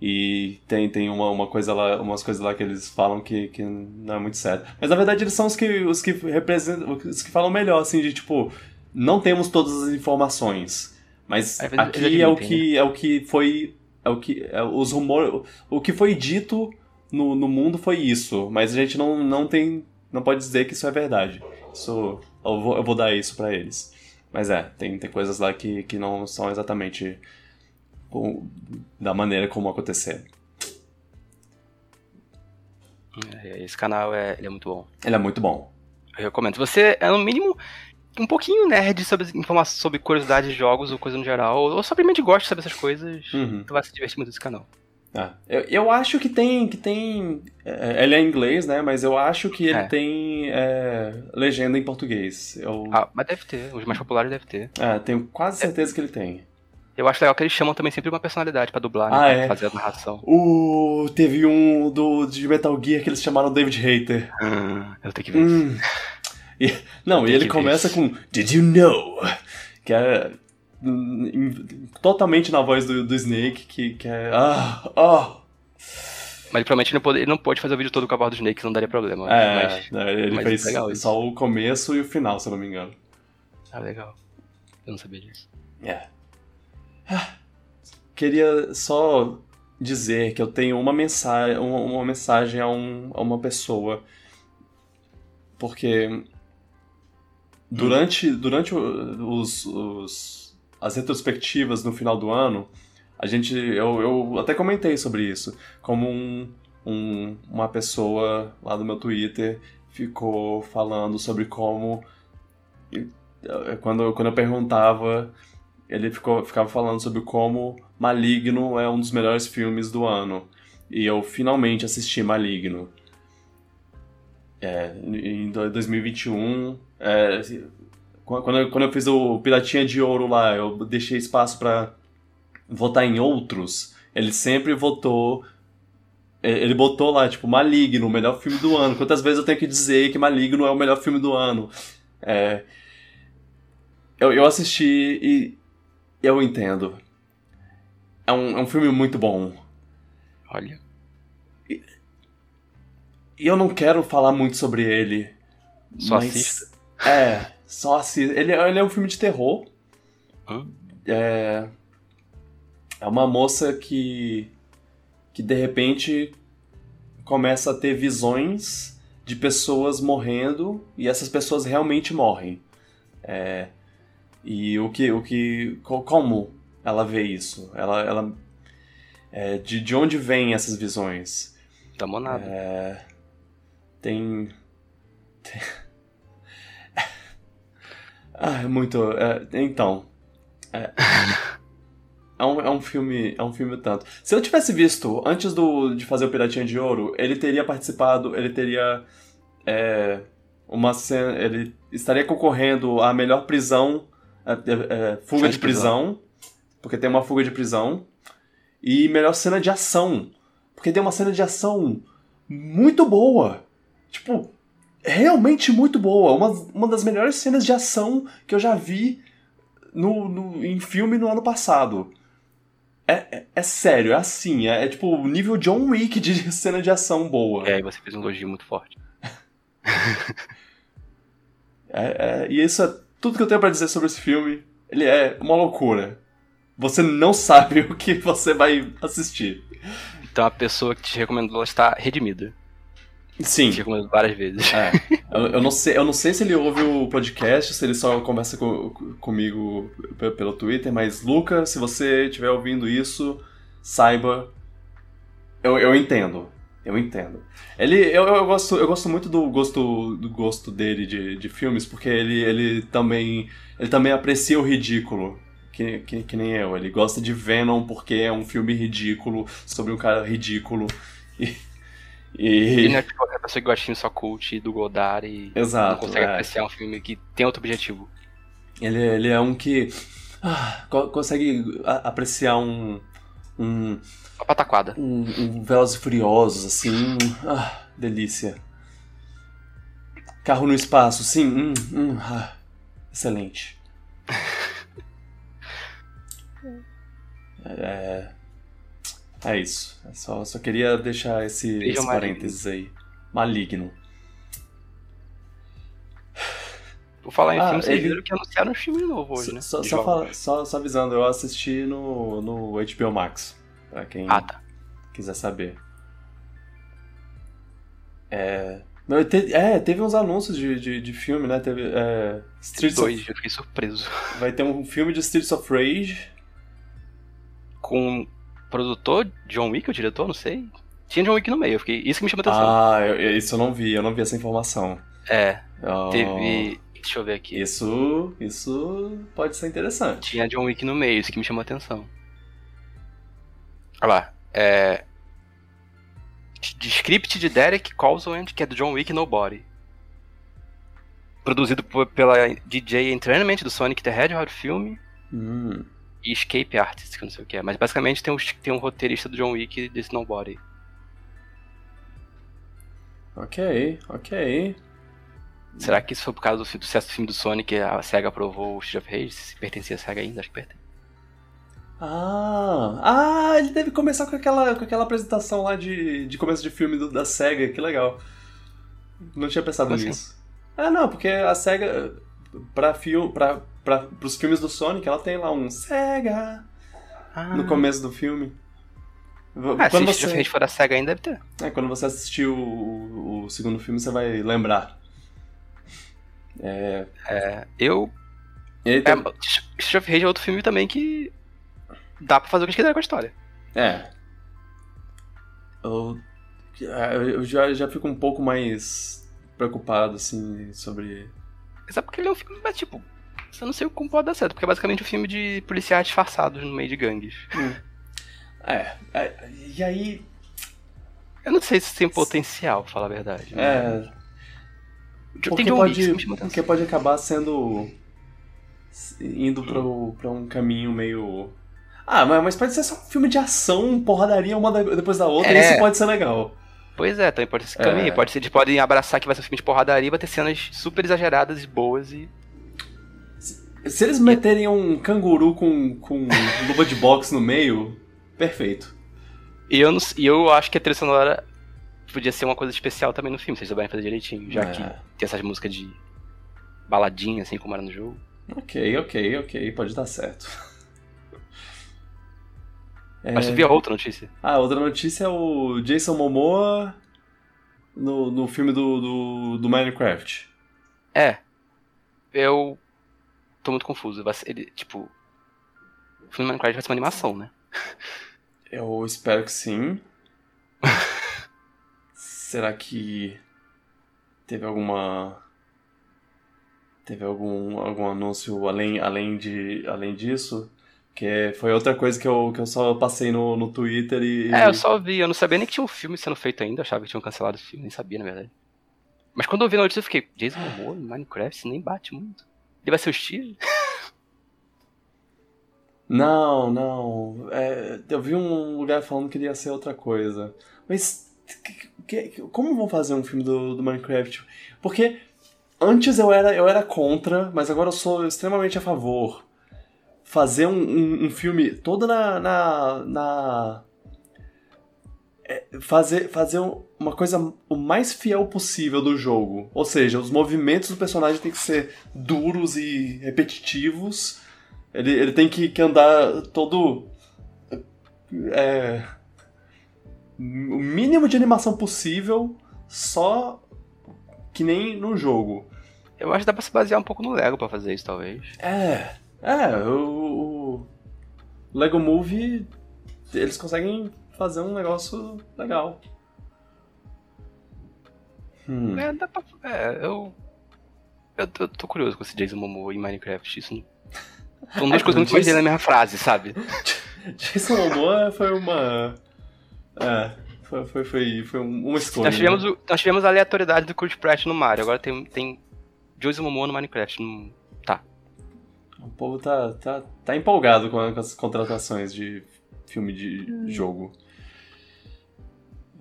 e tem, tem uma, uma coisa lá, umas coisas lá que eles falam que, que não é muito certo. Mas na verdade eles são os que, os que representam, os que falam melhor, assim, de tipo, não temos todas as informações. Mas vezes aqui é o que é o que foi. É o que. É, os rumores. O que foi dito no, no mundo foi isso. Mas a gente não, não tem. Não pode dizer que isso é verdade. Isso. Eu vou, eu vou dar isso pra eles. Mas é, tem, tem coisas lá que, que não são exatamente com- da maneira como aconteceram. É, Esse canal é, é muito bom. Ele é muito bom. Eu recomendo. Você é, no mínimo, um pouquinho nerd sobre informações sobre curiosidades de jogos ou coisa no geral, ou simplesmente gosta de saber essas coisas, Uhum. tu vai se divertir muito nesse canal. É. Eu, eu acho que tem. Que tem é, ele é em inglês, né? Mas eu acho que ele É. tem é, legenda em português. Eu Ah, mas deve ter, os mais populares deve ter. é, tenho quase certeza que ele tem. Eu acho legal que eles chamam também sempre uma personalidade pra dublar, né? Ah, pra é? fazer a narração. O, teve um do, de Metal Gear que eles chamaram David Hater. Hum, eu tenho que ver. Hum. E- não, e ele começa com Did you know? Que é hum, totalmente na voz do, do Snake, que, que é. Ah, ah. Mas ele provavelmente não pode, ele não pode fazer o vídeo todo com a voz do Snake, não daria problema. É, Mas, né, ele mas fez legal isso. só o começo e o final, se eu não me engano. ah, legal. Eu não sabia disso. É. Ah, Queria só dizer que eu tenho uma mensagem, uma, uma mensagem a, um, a uma pessoa. Porque durante, durante o- os, os- as retrospectivas no final do ano, A gente. Eu, eu até comentei sobre isso. Como um, um, uma pessoa lá do meu Twitter ficou falando sobre como. Quando, quando eu perguntava, ele ficou, ficava falando sobre como Maligno é um dos melhores filmes do ano. E eu finalmente assisti Maligno. É, em 2021. É, quando, eu, quando eu fiz o Piratinha de Ouro lá, eu deixei espaço para votar em outros. Ele sempre votou. É, ele botou lá, tipo, Maligno, o melhor filme do ano. Quantas vezes eu tenho que dizer que Maligno é o melhor filme do ano? É, eu, eu assisti e eu entendo. É um, é um filme muito bom. Olha. E, eu não quero falar muito sobre ele. Só mas, assista. É, só assista. Ele, ele é um filme de terror. Hã? É. É uma moça que. que de repente começa a ter visões de pessoas morrendo e essas pessoas realmente morrem. É, e o que. O que como ela vê isso? Ela. ela é, de, de onde vêm essas visões? Da monada. É, tem. tem... [LAUGHS] ah, é muito. É, então. É, é, um, é um filme. É um filme tanto. Se eu tivesse visto antes do, de fazer o Piratinha de Ouro, ele teria participado. Ele teria. É, uma cena. Ele estaria concorrendo à melhor prisão. É, é, fuga de prisão. Porque tem uma fuga de prisão. E melhor cena de ação. Porque tem uma cena de ação muito boa. Tipo, realmente muito boa. Uma, uma das melhores cenas de ação que eu já vi no, no em filme no ano passado. É, é, é sério, é assim. É, é, tipo o nível John Wick de [LAUGHS] cena de ação boa. É, e você fez um elogio muito forte. [LAUGHS] é, é, e isso é tudo que eu tenho para dizer sobre esse filme. Ele é uma loucura. Você não [LAUGHS] sabe o que você vai assistir. Então a pessoa que te recomendou está redimida. Sim. Te recomendo várias vezes. É. [LAUGHS] Eu, eu, não sei, eu não sei se ele ouve o podcast, se ele só conversa com, comigo pelo Twitter, mas Luca, se você estiver ouvindo isso, saiba. Eu, eu entendo. Eu entendo. Ele, eu, eu, gosto, eu gosto muito do gosto, do gosto dele de, de filmes, porque ele, ele também. Ele também aprecia o ridículo. Que, que, que nem eu. Ele gosta de Venom porque é um filme ridículo sobre um cara ridículo. E, e... e não é tipo a pessoa que gosta de só cult do Godard e Exato, não consegue é. apreciar um filme que tem outro objetivo. Ele, ele é um que ah, consegue apreciar um. um uma pataquada. Um, um Velozes e Furiosos, assim. Ah, delícia. Carro no espaço, sim. Hum, hum, ah, excelente. [LAUGHS] é. É isso. É só, só queria deixar esse, esse parênteses aí. Maligno. Por falar em ah, filme, vocês ele... viram que anunciaram um filme novo hoje, né? Só, só, fala, só, só, avisando, eu assisti no, no HBO Max. Pra quem ah, tá. quiser saber. É. é, teve uns anúncios de, de, de filme, né? Teve. É, Streets Dois, of... eu fiquei surpreso. Vai ter um filme de Streets of Rage. Com produtor, John Wick, o diretor, não sei. Tinha John Wick no meio, fiquei... isso que me chamou a atenção. Ah, eu, isso eu não vi, eu não vi essa informação. É, oh. teve... Deixa eu ver aqui. Isso, isso pode ser interessante. Tinha John Wick no meio, isso que me chamou a atenção. Olha lá, é... De script de Derek Colsland, que é do John Wick Nobody. Produzido por, pela DJ Entertainment do Sonic the Hedgehog filme. Hum e Escape Artist, que não sei o que é. Mas basicamente tem um, tem um roteirista do John Wick desse Nobody. Ok, ok. Será que isso foi por causa do sucesso do filme do Sonic a SEGA aprovou o Street of Rage? Se pertencia à SEGA ainda? Acho que pertence. Ah, ah, ele deve começar com aquela, com aquela apresentação lá de, de começo de filme do, da SEGA, que legal. Não tinha pensado Como assim? nisso. Assim? Ah, não, porque a SEGA, pra, fio, pra para os filmes do Sonic, ela tem lá um Sega ah. no começo do filme. Ah, quando se você... for da SEGA ainda deve ter. É, quando você assistir o, o segundo filme, você vai lembrar. É... é eu... Tem... É, Street of Rage é outro filme também que... dá pra fazer o que eles quiserem com a história. É. Eu, eu já, já fico um pouco mais preocupado, assim, sobre. Mas é porque ele é um filme, mas tipo, eu não sei como pode dar certo, porque é basicamente um filme de policiais disfarçados no meio de gangues. Hum. É, é, e aí. Eu não sei se tem potencial, pra falar a verdade. É. Né? Porque tem pode, chama porque pode acabar sendo. indo pro, pra um caminho meio. Ah, mas, pode ser só um filme de ação, porradaria uma depois da outra, É. e isso pode ser legal. Pois é, também pode ser esse É. caminho. Pode ser, eles podem abraçar que vai ser um filme de porradaria, vai ter cenas super exageradas e boas e. Se eles meterem um canguru com, com luva de boxe no meio, perfeito. E eu, não, e eu acho que a trilha sonora podia ser uma coisa especial também no filme, se eles souberem fazer direitinho, já É. que tem essas músicas de baladinha, assim como era no jogo. Ok, ok, ok, pode dar certo. [LAUGHS] É, Mas você viu a outra notícia? Ah, outra notícia é o Jason Momoa no, no filme do, do, do Minecraft. É. Eu tô muito confuso. Ele, tipo. O filme Minecraft vai ser uma animação, né? [LAUGHS] Eu espero que sim. [LAUGHS] Será que teve alguma teve algum algum anúncio além além de além disso? Que foi outra coisa que eu, que eu só passei no, no Twitter e É, eu só vi, eu não sabia nem que tinha um filme sendo feito ainda, eu achava que tinham cancelado o filme, nem sabia, na verdade. Mas quando eu vi a notícia, eu fiquei, Jason Momoa Minecraft isso nem bate muito. Ele vai ser o Steve? [LAUGHS] Não, não. É, eu vi um lugar falando que ele ia ser outra coisa. Mas que- que- como vão fazer um filme do, do Minecraft? Porque antes eu era, eu era contra, mas agora eu sou extremamente a favor. Fazer um, um, um filme todo na. na, na- é, fazer, fazer um- uma coisa o mais fiel possível do jogo. Ou seja, os movimentos do personagem têm que ser duros e repetitivos. Ele, ele tem que, que andar todo. É, o mínimo de animação possível, só que nem no jogo. Eu acho que dá pra se basear um pouco no Lego pra fazer isso, talvez. É. É, o, o Lego Movie, eles conseguem fazer um negócio legal. Hum. É, dá pra. É, eu. Eu tô, eu tô curioso com esse Jason Momoa em Minecraft. Isso não. São duas É, [LAUGHS] coisas muito pois- dizendo na mesma frase, sabe? [LAUGHS] Jason Momoa foi uma. É, foi, foi, foi, foi um- uma escolha. Nós tivemos, o- nós tivemos a aleatoriedade do Kurt Pratt no Mario, agora tem, tem Jason Momoa no Minecraft. Não... O povo tá, tá, tá empolgado com, as contratações de filme de jogo.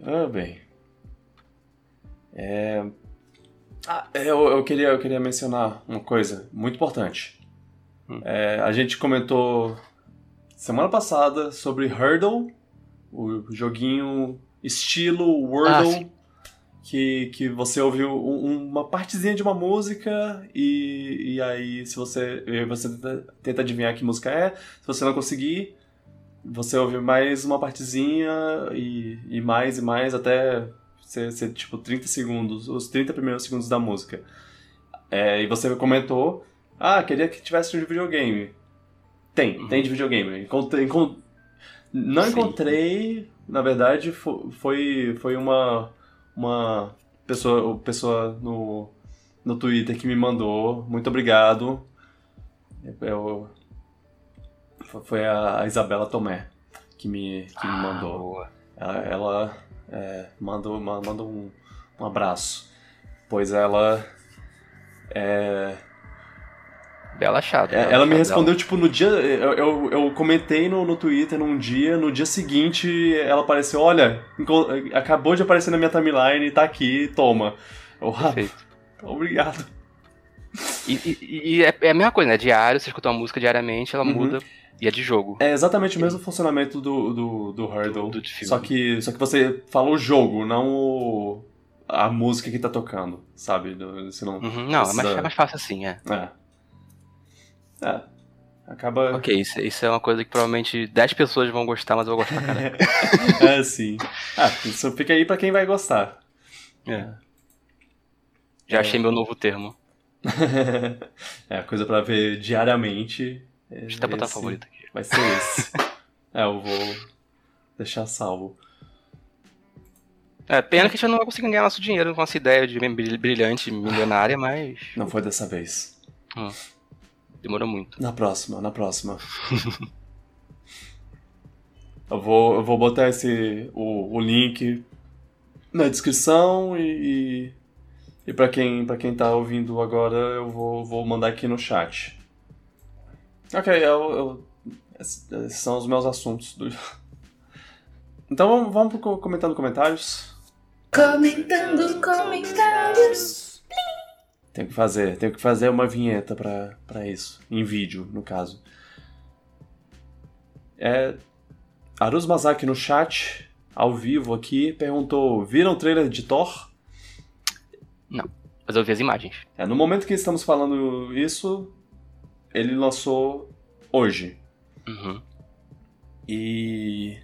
Ah, bem. É... Ah, eu, eu, queria, eu queria mencionar uma coisa muito importante. Hum. É, a gente comentou semana passada sobre Hurdle, o joguinho estilo Ah, Wordle. Que, que você ouviu um- uma partezinha de uma música e, e aí se você, você tenta, tenta adivinhar que música é. Se você não conseguir, você ouve mais uma partezinha e, e mais e mais até ser, ser tipo 30 segundos, os 30 primeiros segundos da música. É, e você comentou, ah, queria que tivesse um de videogame. Tem, Uhum. tem de videogame. Encontrei, encon- Não Sim. encontrei, na verdade, fo- foi, foi uma, uma pessoa, pessoa no, no Twitter que me mandou. Muito obrigado. Eu, fo- foi a Isabela Tomé que me, que me Ah, mandou. boa. Ela, ela é, mandou, ma- mandou um, um abraço. Pois ela. É, Bela achado. é, bela ela me respondeu, tipo, no dia. Eu, eu, eu comentei no, no Twitter num dia, no dia seguinte ela apareceu: olha, acabou de aparecer na minha timeline, tá aqui, toma. Eu, dela. ah, Perfeito. obrigado. E, e- e é, é a mesma coisa, né? Diário, você escuta uma música diariamente, ela Uhum. muda e é de jogo. É exatamente o mesmo funcionamento do, do, do Hurdle. Do- do só, que, só que você fala o jogo, não o- a música que tá tocando, sabe? Você não. Uhum, Não, é mais, precisa- é mais fácil assim, é. É. É. Acaba. Ok, isso, isso é uma coisa que provavelmente 10 pessoas vão gostar, mas eu vou gostar, cara. [LAUGHS] é, sim. Ah, isso fica aí pra quem vai gostar. É. Já achei meu novo termo. [LAUGHS] é, coisa pra ver diariamente. É, Deixa eu até botar esse favorito aqui. Vai ser esse. É, eu vou deixar salvo. É, pena que a gente não vai conseguir ganhar nosso dinheiro com essa ideia de brilhante, milionária, mas. Não foi dessa vez. Hum, demorou muito. Na próxima, na próxima. [LAUGHS] eu, vou, eu vou botar esse, o, o link na descrição e, e, e para quem, pra quem tá ouvindo agora, eu vou, vou mandar aqui no chat. Ok, eu, eu, esses são os meus assuntos. Do... [LAUGHS] Então vamos, vamos pro comentando comentários. Comentando comentários. Tenho que fazer, tenho que fazer uma vinheta para isso, em vídeo, no caso. É, Aruz Mazaki no chat, ao vivo aqui, perguntou: viram o trailer de Thor? Não, mas eu vi as imagens. É, no momento que estamos falando isso, ele lançou hoje. Uhum. E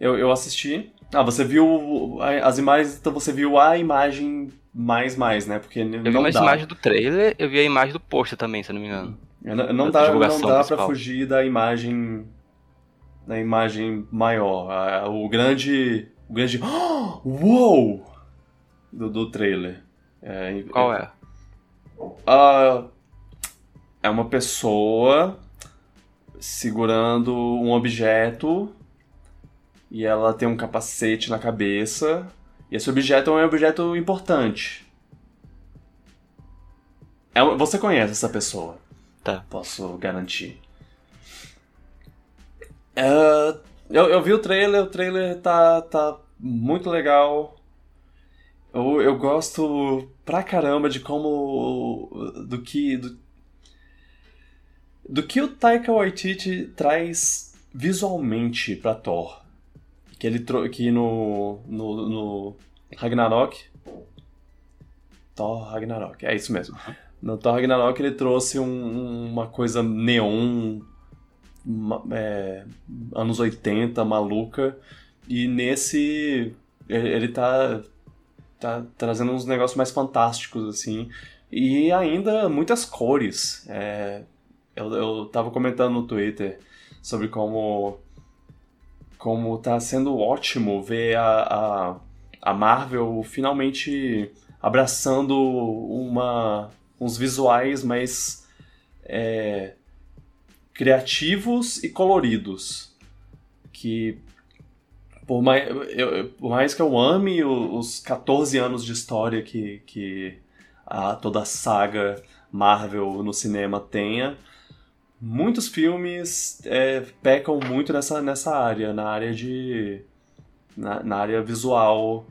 eu, eu assisti. Ah, você viu as imagens, então você viu a imagem mais mais, né? Porque Eu vi não umas dá. imagens do trailer, eu vi a imagem do pôster também, se eu não me engano. Não, não da dá, não dá pra fugir da imagem da imagem maior, o grande o grande [GASPS] uou do, do trailer. É, Qual é? Ah, é uma pessoa segurando um objeto e ela tem um capacete na cabeça. E esse objeto é um objeto importante. É você conhece essa pessoa? Tá. Posso garantir. É, eu, eu vi o trailer, o trailer tá, tá muito legal. Eu, eu gosto pra caramba de como. do que. do, do que o Taika Waititi traz visualmente pra Thor. Que ele que no, no, no Ragnarok. Thor Ragnarok, é isso mesmo. No Thor Ragnarok ele trouxe um- uma coisa neon, é, anos 80, maluca. E nesse ele, ele tá, tá trazendo uns negócios mais fantásticos, assim. E ainda muitas cores. É, eu, eu tava comentando no Twitter sobre como como tá sendo ótimo ver a, a, a Marvel finalmente abraçando uma, uns visuais mais é, criativos e coloridos. Que por mais, eu- por mais que eu ame os 14 anos de história que, que a, toda a saga Marvel no cinema tenha, muitos filmes é, pecam muito nessa, nessa área, na área de. na, na área visual.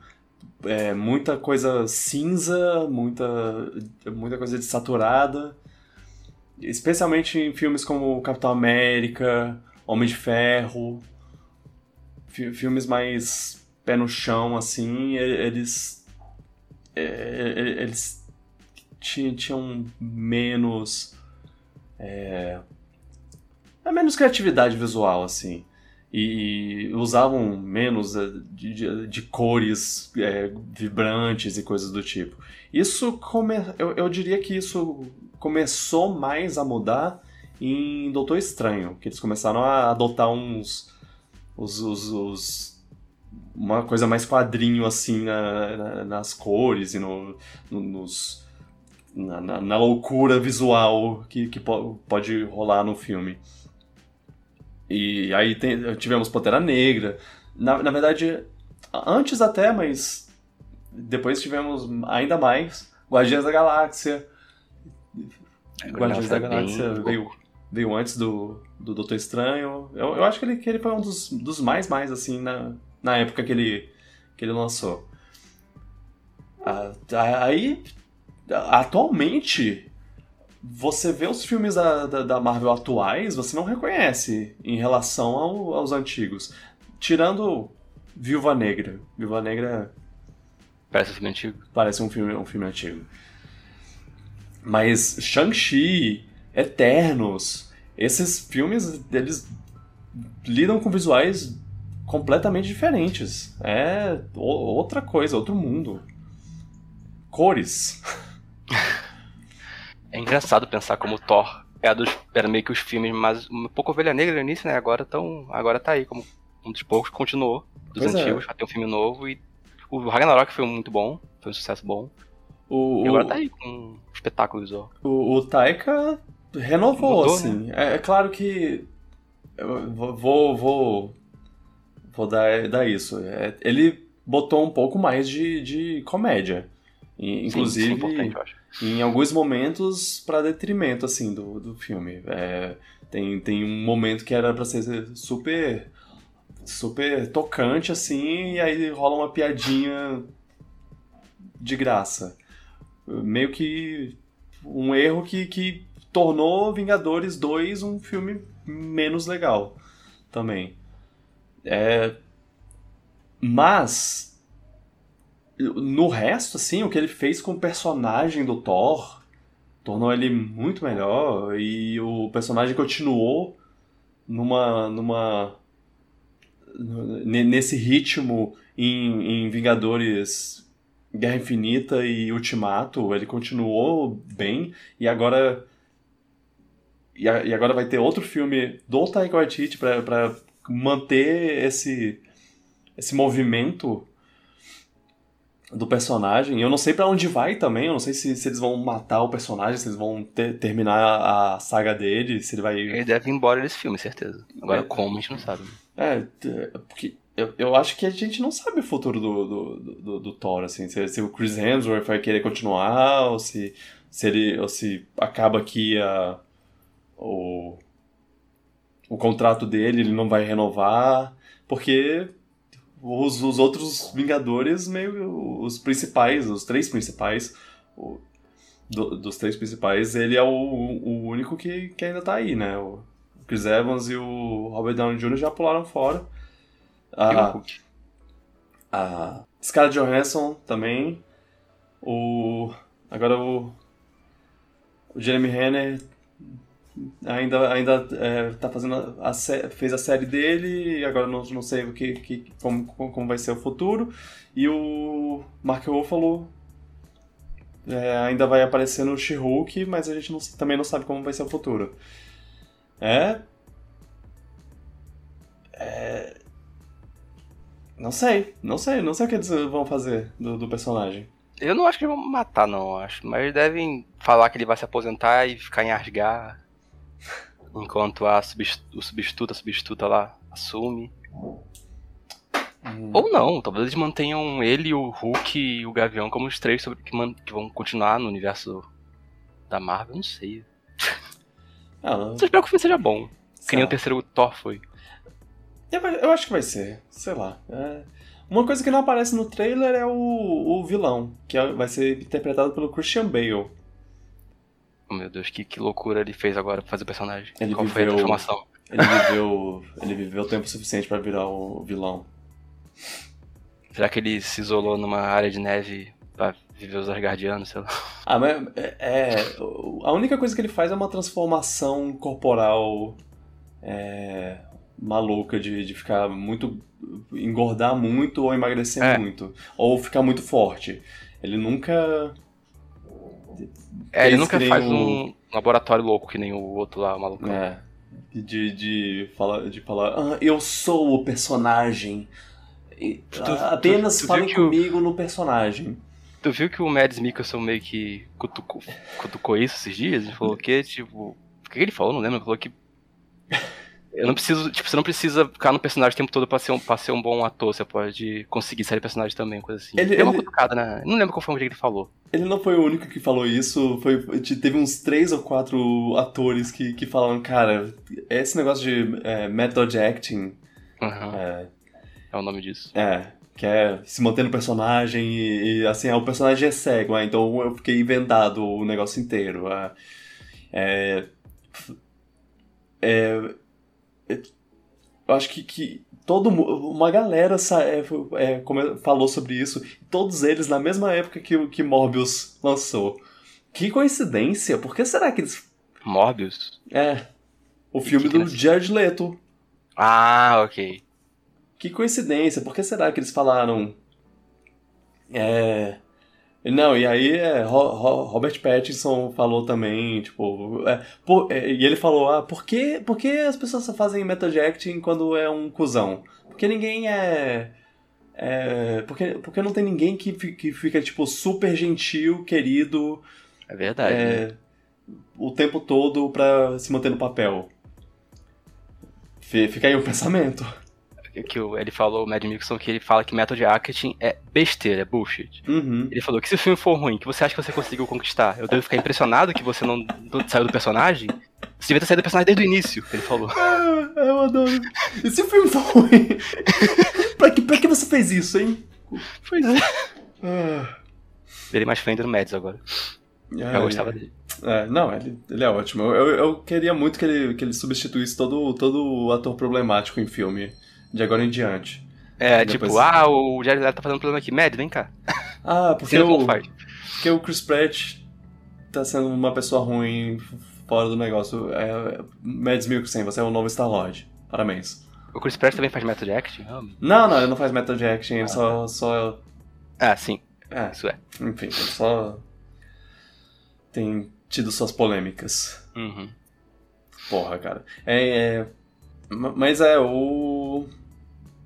É, muita coisa cinza, muita, muita coisa desaturada. Especialmente em filmes como Capitão América, Homem de Ferro. fi- filmes mais pé no chão, assim, eles. é, é, eles ti- tinham menos. É, é menos criatividade visual, assim. E usavam menos é, de, de- de cores é, vibrantes e coisas do tipo. Isso come... eu, eu diria que isso começou mais a mudar em Doutor Estranho, que eles começaram a adotar uns. os- os- os- uma coisa mais quadrinho assim na- na- nas cores e no, no- nos, na, na- loucura visual que, que po- pode rolar no filme. E aí tem- tivemos Pantera Negra. Na, na verdade, antes até, mas depois tivemos ainda mais Guardiões da Galáxia. Guardiões da é bem Galáxia louco. veio, veio antes do, do Doutor Estranho. Eu, eu acho que ele, que ele foi um dos, dos mais, mais, assim, na, na época que ele, que ele lançou. Ah, Aí, atualmente, você vê os filmes da, da, da Marvel atuais, você não reconhece em relação ao- aos antigos. Tirando Viúva Negra. Viúva Negra Parece um filme antigo. parece um filme, um filme antigo. Mas Shang-Chi, Eternos, esses filmes, eles lidam com visuais completamente diferentes. É outra coisa, outro mundo. Cores. [LAUGHS] É engraçado pensar como o Thor era, dos, era meio que os filmes, mas um pouco Ovelha Negra no início, né? Agora, tão, agora tá aí como um dos poucos, continuou dos Pois é. antigos, vai ter um filme novo e o Ragnarok foi muito bom, foi um sucesso bom. O, E agora tá aí com um espetáculo visual. O, o Taika renovou, Mudou, assim. É, é claro que. vou. Vou, vou dar, dar isso. É, ele botou um pouco mais de, de comédia. E, Sim, isso é inclusive, importante, eu acho. Em alguns momentos, para detrimento, assim, do, do filme. É, tem, tem um momento que era pra ser super. super tocante, assim, e aí rola uma piadinha de graça. Meio que um erro que, que tornou Vingadores 2 um filme menos legal também. É, mas no resto, assim, o que ele fez com o personagem do Thor tornou ele muito melhor e o personagem continuou numa numa nesse ritmo em, em Vingadores Guerra Infinita e Ultimato, ele continuou bem e agora e, a- e agora vai ter outro filme do Taika Waititi pra manter esse esse movimento do personagem. Eu não sei pra onde vai também, eu não sei se, se eles vão matar o personagem, se eles vão ter- terminar a, a saga dele, se ele vai Ele deve ir embora desse filme, certeza. Agora É. como, a gente não sabe. É, t- porque eu, eu acho que a gente não sabe o futuro do, do, do, do Thor, assim, se, se o Chris Hemsworth vai querer continuar, ou se, se ele ou se acaba aqui a, o, o contrato dele, ele não vai renovar, porque os, os outros Vingadores, meio os principais, os três principais, o- do- dos três principais, ele é o, o único que, que ainda tá aí, né? O Chris Evans e o Robert Downey Jr. já pularam fora. O A, Hulk. a Scarlett Johansson também. O agora o, o Jeremy Renner ainda ainda é, tá fazendo a, fez a série dele agora não, não sei o que, que como, como vai ser o futuro. E o Mark Ruffalo é, ainda vai aparecer no She-Hulk, mas a gente não- também não sabe como vai ser o futuro. É. É. Não sei, não sei, não sei o que eles vão fazer do, do personagem. Eu não acho que eles vão matar, não, acho. Mas devem falar que ele vai se aposentar e ficar em Asgard. Enquanto a subst- o substituto, a substituta lá, assume. Ou não, talvez eles mantenham ele, o Hulk e o Gavião como os três sobre- que, man- que vão continuar no universo da Marvel, não sei. [LAUGHS] Ah, não- Só espero que o filme seja bom. Que nem o terceiro Thor foi. Eu, eu acho que vai ser, sei lá. É, Uma coisa que não aparece no trailer é o, o vilão, que é- vai ser interpretado pelo Christian Bale. Oh, meu Deus, que, que loucura ele fez agora pra fazer o personagem. Ele Qual foi a viveu- transformação? Ele viveu, ele viveu tempo suficiente pra virar o vilão. Será que ele se isolou numa área de neve pra viver os Asgardianos, sei lá? Ah, mas é, é, a única coisa que ele faz é uma transformação corporal é, maluca de, de ficar muito. engordar muito ou emagrecer É. muito. Ou ficar muito forte. Ele nunca. É, ele nunca faz um- um laboratório louco que nem o outro lá, o maluco. É, de, de, falar, de falar, ah, eu sou o personagem. E, Tu- ah, apenas tu- tu falem que o- comigo no personagem. Tu viu que o Mads Mikkelsen meio que cutucou, cutucou isso esses dias? Ele falou que, tipo. O que ele falou? Não lembro. Ele falou que. Eu não preciso. Tipo, você não precisa ficar no personagem o tempo todo pra ser um, pra ser um bom ator. Você pode conseguir ser personagem também, coisa assim. Ele- Deu uma ele- cutucada, né? Não lembro qual foi o que ele falou. Ele não foi o único que falou isso, foi, teve uns três ou quatro atores que, que falaram, cara, esse negócio de é, method acting, Aham, é, é o nome disso. é, que é se manter no personagem e, e, assim, ah, o personagem é cego, ah, então eu fiquei vendado o negócio inteiro. ah, é, é, é, eu acho que, que todo uma galera é, é, come- falou sobre isso, todos eles na mesma época que, que Morbius lançou. Que coincidência, por que será que eles. Morbius? É. O E filme do nesse- Jared Leto. Ah, ok. Que coincidência, por que será que eles falaram. É. Não, e aí é, Ro- Ro- Robert Pattinson falou também, tipo, é, por- é, e ele falou, ah, por que, por que as pessoas só fazem method acting quando é um cuzão? Porque ninguém é... é porque, porque não tem ninguém que, que fica, tipo, super gentil, querido, É verdade. né? é, o tempo todo pra se manter no papel. Fi- Fica aí o [LAUGHS] pensamento. Que, ele falou, o Mad Mixon, que ele fala que method acting é besteira, é bullshit. Uhum. Ele falou que se o filme for ruim, que você acha que você conseguiu conquistar, eu devo ficar impressionado que você não, saiu do personagem? Você devia ter saído do personagem desde o início, ele falou. Ah, eu adoro. E se o filme for ruim? [LAUGHS] pra, que, pra que você fez isso, hein? Pois é. Ah, Ele mais Fender no Mads agora. ai, Eu gostava dele. É, não, ele, ele é ótimo. Eu, eu, eu queria muito que ele, que ele substituísse todo, todo ator problemático em filme, de agora em diante. É, Depois- tipo, ah, o Jared Leto tá fazendo problema aqui. Mad, vem cá. Ah, porque como o, porque o Chris Pratt tá sendo uma pessoa ruim fora do negócio. É, Mads Mikkelsen, você é o novo Star-Lord. Parabéns. O Chris Pratt também faz method acting? Ah, Não, não, ele não faz method action, ele só, só... Ah, sim, É, isso é. enfim, ele só tem tido suas polêmicas. Uhum. Porra, cara. É, é, mas é, o.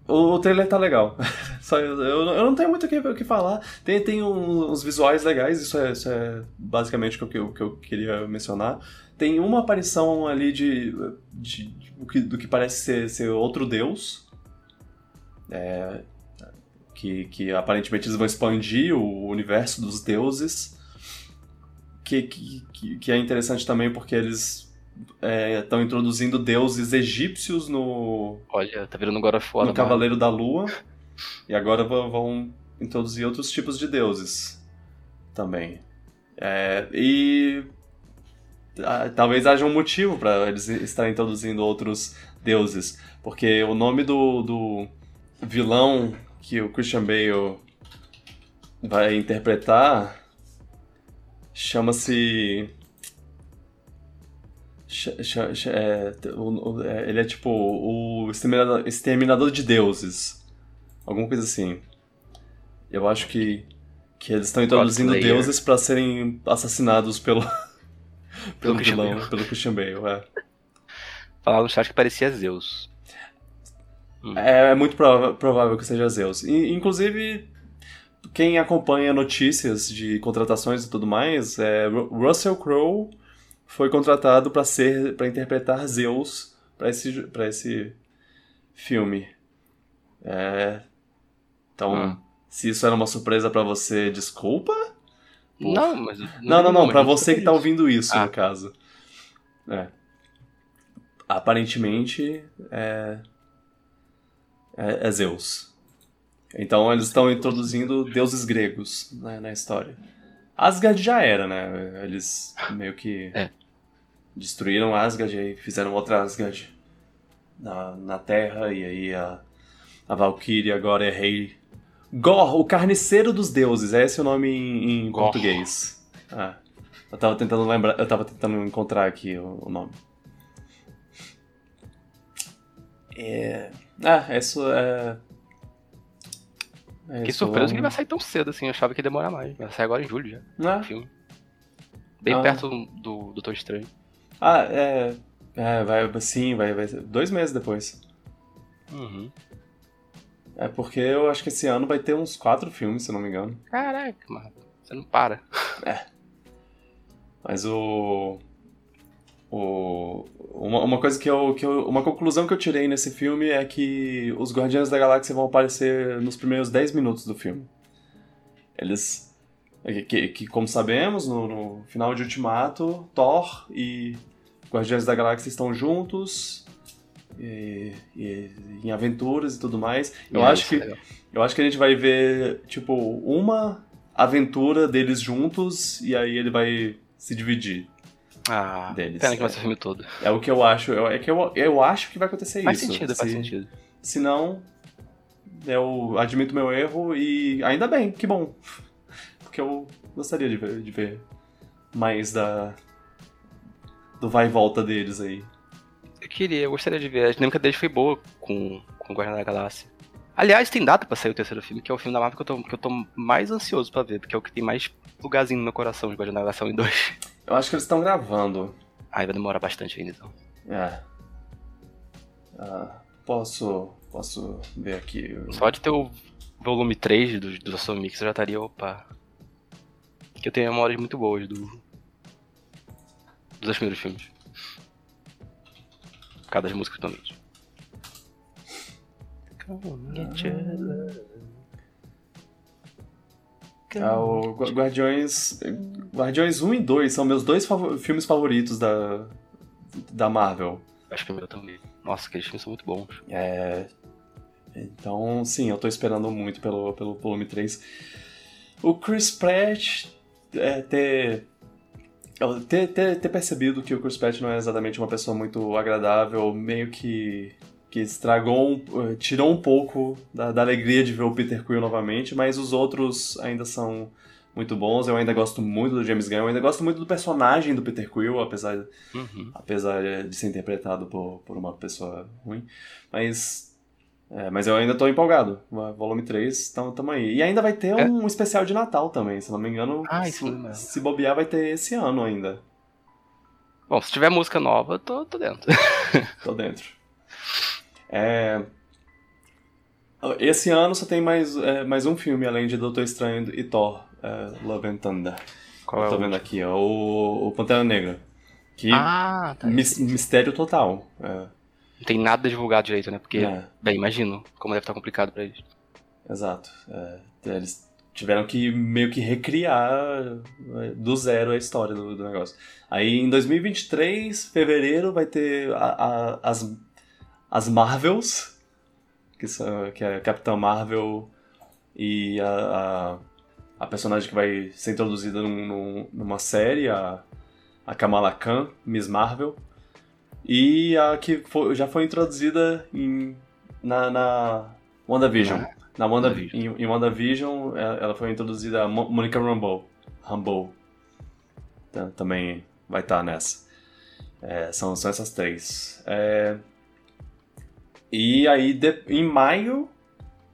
O, trailer tá legal. [LAUGHS] Eu, eu, não tenho muito o que, o que falar. Tem, tem uns visuais legais, isso é, isso é basicamente o que, eu, o que eu queria mencionar. Tem uma aparição ali de, de, de- do, que, parece ser, ser outro deus. É, que, que aparentemente eles vão expandir o universo dos deuses. Que, que- que é interessante também porque eles estão introduzindo deuses egípcios no, Olha, tá virando God of War. no mano. Cavaleiro da Lua. E agora vão, vão introduzir outros tipos de deuses também. É, e ah, talvez haja um motivo para eles estarem introduzindo outros deuses. Porque o nome do, do vilão que o Christian Bale vai interpretar chama-se. É, é, ele é tipo o exterminador, de deuses. Alguma coisa assim. Eu acho que, que eles estão introduzindo Godslayer. deuses para serem assassinados pelo, pelo Christian vilão, Bale. pelo Christian Bale. É. Falaram no chat que parecia Zeus. É, é muito provável que seja Zeus. E, inclusive, quem acompanha notícias de contratações e tudo mais, é, Ru- Russell Crowe foi contratado para ser para interpretar Zeus para esse para esse filme. É, então, Hum. se isso era uma surpresa para você, desculpa. Não, mas. Não, não, não, pra eu você que tá ouvindo isso, Ah. no caso. É. Aparentemente, é... é. é Zeus. Então eles estão introduzindo deuses gregos né, na história. Asgard já era, né? Eles meio que É. destruíram Asgard e fizeram outra Asgard na, na Terra, e aí a, a Valkyrie agora é rei. Gor, o carniceiro dos deuses, é esse o nome em, em português. Ah, eu tava tentando lembrar, eu tava tentando encontrar aqui o, o nome. É. Ah, isso é. É surpresa que ele vai sair tão cedo assim. Eu achava que ia demorar mais. Vai sair agora em julho já. Ah, O filme. Bem Ah. perto do, do Doutor Estranho. Ah, é. É, vai, sim, vai, vai. Dois meses depois. Uhum. É porque eu acho que esse ano vai ter uns quatro filmes, se eu não me engano. Caraca, mano. Você não para. Mas o. O, uma, uma coisa que eu, que eu. Uma conclusão que eu tirei nesse filme é que os Guardiões da Galáxia vão aparecer nos primeiros 10 minutos do filme. Eles. Que, que como sabemos, no, no final de Ultimato, Thor e Guardiões da Galáxia estão juntos. E, e- em aventuras e tudo mais. Eu É, acho que é eu acho que a gente vai ver, tipo, uma aventura deles juntos e aí ele vai se dividir. Ah, deles, pena que vai ser o filme todo. É o que eu acho. eu- é que eu, eu acho que vai acontecer Faz isso. sentido, faz Se- sentido. Se não, eu admito meu erro e ainda bem, que bom. Porque eu gostaria de ver, de ver mais da. do vai e volta deles aí. Eu queria, eu gostaria de ver. A dinâmica deles foi boa com, com o Guardião da Galáxia. Aliás, tem data pra sair o terceiro filme, que é o filme da Marvel que eu tô, que eu tô mais ansioso pra ver, porque é o que tem mais lugarzinho no meu coração de Guardião da Galaxia 1 e 2. Eu acho que eles estão gravando. Aí vai demorar bastante ainda, então. É. Ah, posso. Posso ver aqui. Só de ter o volume 3 do, do Ação Mix eu já estaria, opa. Que eu tenho memórias muito boas do. dos dois primeiros filmes. Por causa das músicas também. Ah, o Gu- Guardiões. Guardiões 1 e 2 são meus dois filmes favoritos da. da Marvel. Acho que o meu também. Nossa, aqueles filmes são muito bons. É. Então, sim, eu tô esperando muito pelo, pelo volume 3. O Chris Pratt é, ter, ter, ter, ter percebido que o Chris Pratt não é exatamente uma pessoa muito agradável, meio que, que estragou, um- eh, tirou um pouco da, da alegria de ver o Peter Quill novamente, mas os outros ainda são muito bons. Eu ainda gosto muito do James Gunn, eu ainda gosto muito do personagem do Peter Quill, apesar Uhum. apesar de ser interpretado por, por uma pessoa ruim. Mas. é, mas eu ainda tô empolgado. Volume 3, tamo, tamo aí. E ainda vai ter É. um especial de Natal também, se não me engano. Ah, se, se bobear, vai ter esse ano ainda. Bom, se tiver música nova, tô, tô dentro. Tô dentro. [LAUGHS] É, Esse ano só tem mais, é, mais um filme, além de Doutor Estranho e Thor, é, Love and Thunder. Qual eu tô o vendo aqui, ó, o, o Pantera Negra. Que Ah, tá. mis- mistério total. É, Não tem nada divulgado direito, né? Porque, é. bem, imagino como deve estar complicado pra eles. Exato. É, eles tiveram que meio que recriar é, do zero a história do, do negócio. Aí em 2023, fevereiro, vai ter a- a- as, as Marvels, que, são, que é a Capitã Marvel e a, a, a personagem que vai ser introduzida num- num- numa série, a, a Kamala Khan, Miss Marvel. E a que foi- já foi introduzida em, na, na WandaVision. Na Wanda, WandaVision. em, em WandaVision, ela ela foi introduzida a Mo- Monica Rambeau. Rambeau. Tá- Também vai estar nessa. É, são, são essas três. É, e aí, de- em maio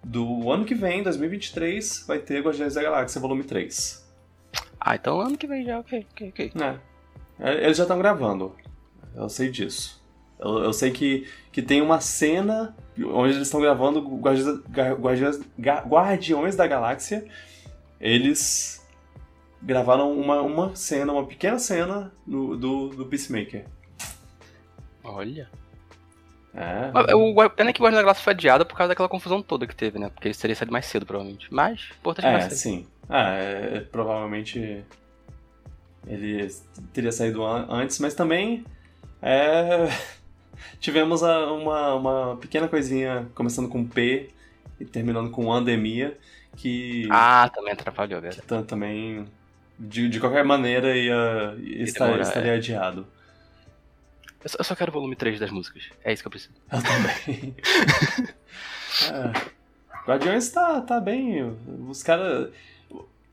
do ano que vem, 2023, vai ter Guardiões da Galáxia Volume 3. Ah, então ano que vem já, ok, ok, ok. É. É, Eles já estão gravando. Eu sei disso. Eu, eu sei que, que tem uma cena onde eles estão gravando Guardiões, Guardiões, Guardiões da Galáxia. Eles gravaram uma, uma cena, uma pequena cena no- do, do Peacemaker. Olha. É. O Gua- pena que o Guardião da Galáxia foi adiado por causa daquela confusão toda que teve, né? Porque ele teria saído mais cedo, provavelmente. Mas, importante É, sim. Ah, é, é, provavelmente ele teria saído an- antes, mas também é, [LAUGHS] tivemos a- uma, uma pequena coisinha começando com P e terminando com andemia que, Ah, também atrapalhou, ta- também de, de qualquer maneira ia, ia estar, estaria adiado. Eu só, eu só quero o volume 3 das músicas. É isso que eu preciso. Eu também. [LAUGHS] é. Guardiões tá, tá bem. Os caras.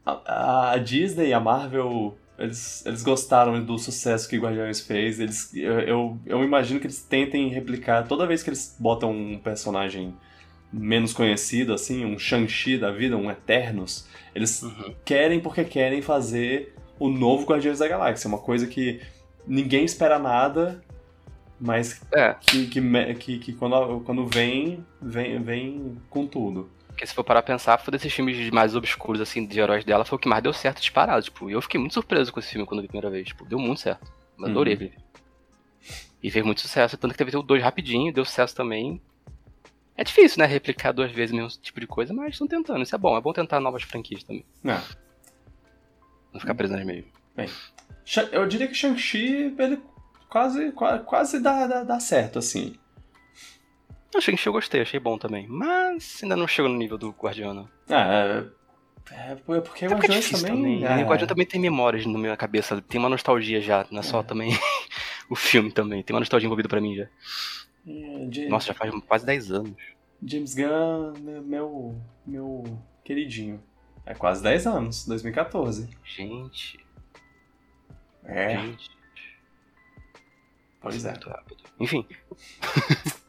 A, a Disney e a Marvel. Eles, eles gostaram do sucesso que Guardiões fez. Eles, eu, eu, eu imagino que eles tentem replicar toda vez que eles botam um personagem menos conhecido, assim, um Shang-Chi da vida, um Eternos. Eles Uhum. querem porque querem fazer o novo Guardiões da Galáxia. Uma coisa que ninguém espera nada, mas É, que, que, que, que quando, quando vem, vem, vem com tudo. porque se for parar a pensar, foi desses filmes mais obscuros, assim, de heróis dela, foi o que mais deu certo disparado. Tipo, e eu fiquei muito surpreso com esse filme quando vi a primeira vez. Tipo, deu muito certo. Eu adorei Uhum. aquele filme. E fez muito sucesso. Tanto que teve o 2 rapidinho, deu sucesso também. É difícil, né, replicar duas vezes o mesmo tipo de coisa, mas estão tentando. Isso é bom. É bom tentar novas franquias também. É. Não ficar preso nas meio. Sha- Eu diria que Shang-Chi, ele quase, qua- quase dá, dá, dá certo, assim. Achei que eu gostei, achei bom também. Mas ainda não chegou no nível do Guardião, não. É, é, é porque É é difícil também... também. é. O Guardião também tem memórias na minha cabeça. Tem uma nostalgia já. Não é só também [LAUGHS] o filme também. Tem uma nostalgia envolvida pra mim já. É, Ja- Nossa, já faz quase 10 anos. James Gunn, né, meu, meu queridinho. É quase 10 anos, 2014. Gente, É, gente. Pois é. Muito rápido. Enfim, [LAUGHS]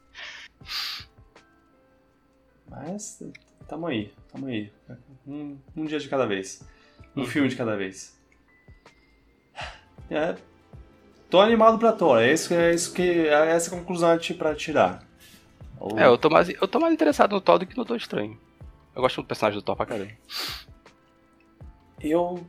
Mas tamo aí, tamo aí. Um, um dia de cada vez. Um Hum. filme de cada vez. É, tô animado pra Thor, é isso, é isso que. É essa a conclusão pra tirar. O- É, eu tô, mais, eu tô mais interessado no Thor do que no Doutor Estranho. Eu gosto do personagem do Thor pra caralho. Eu.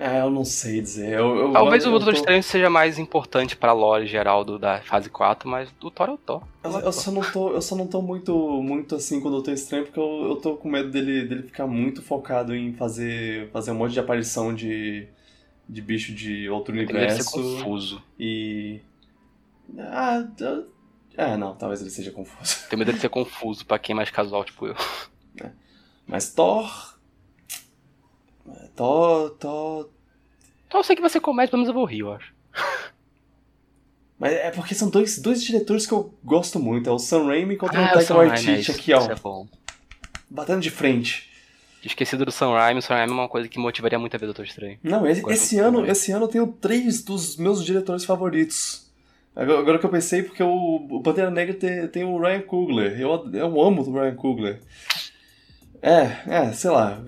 É, eu não sei dizer. Eu, eu- Talvez eu, o Doutor tô- Estranho seja mais importante pra lore geral do, da fase 4, mas o Thor é o Thor. Eu, eu só não tô, eu só não tô muito, muito assim com o Doutor Estranho, porque eu, eu tô com medo dele, dele ficar muito focado em fazer, fazer um monte de aparição de, de bicho de outro Ele deve ser universo. confuso. E. Ah, é, não, talvez ele seja confuso. Tenho medo de ser confuso pra quem é mais casual, tipo eu. Mas Thor. Thor, Thor. Então eu sei que vai ser comédia, pelo menos eu vou rir, eu acho. [LAUGHS] Mas é porque são dois, dois diretores que eu gosto muito. É o Sam Raimi contra o Ah, o Taika Waititi aqui, ó. Isso é bom. Batendo de frente. Esquecido do Sam Raimi, o Sam Raimi é uma coisa que motivaria muito a ver Doutor Estranho. Não, esse, esse ano, esse ano eu tenho três dos meus diretores favoritos. Agora, agora que eu pensei, porque o, o Pantera Negra tem, tem o Ryan Coogler. Eu, eu amo o Ryan Coogler. É, é, sei lá.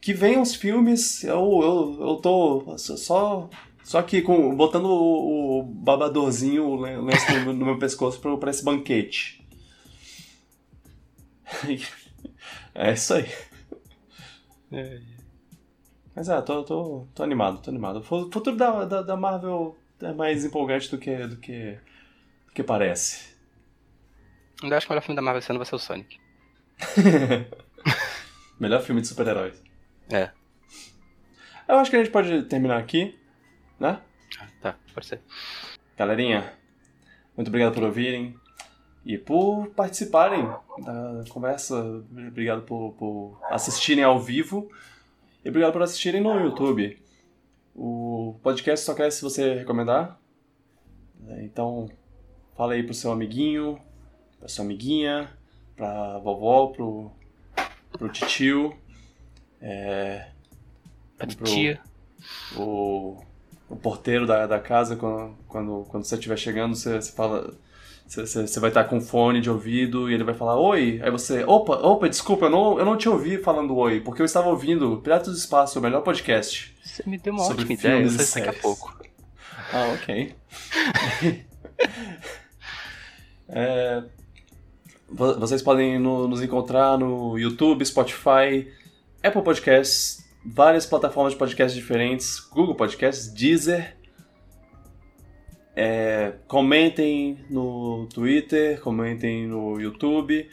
Que, que venham os filmes, eu, eu, eu tô só, só aqui com, botando o, o babadorzinho, o lenço no, no meu pescoço pra, pra esse banquete. [LAUGHS] É isso aí. Mas é, tô, tô, tô animado, tô animado. O fu- futuro da, da, da Marvel é mais empolgante do que, do que, do que parece. Eu acho que o melhor filme da Marvel esse ano vai ser o Sonic. [LAUGHS] Melhor filme de super-heróis. É. Eu acho que a gente pode terminar aqui, né? Tá, pode ser. Galerinha, muito obrigado por ouvirem e por participarem da conversa. Obrigado por, por assistirem ao vivo e obrigado por assistirem no YouTube. O podcast só cresce se você recomendar. Então, fala aí pro seu amiguinho, pra sua amiguinha, pra vovó, pro, pro titio. É, Pro- tia. o, o porteiro da, da casa, quando, quando, quando você estiver chegando, você, você fala. Você, você- vai estar com fone de ouvido e ele vai falar oi. Aí você, opa, opa, desculpa, eu não, eu não te ouvi falando oi, porque eu estava ouvindo Piratas do Espaço, o melhor podcast. Você me deu uma Sobre ótima ideia, eu sei daqui a pouco. Ah, ok. [LAUGHS] É, vo- vocês podem no- nos encontrar no YouTube, Spotify, Apple Podcasts, várias plataformas de podcasts diferentes, Google Podcasts, Deezer. É, comentem no Twitter, comentem no YouTube,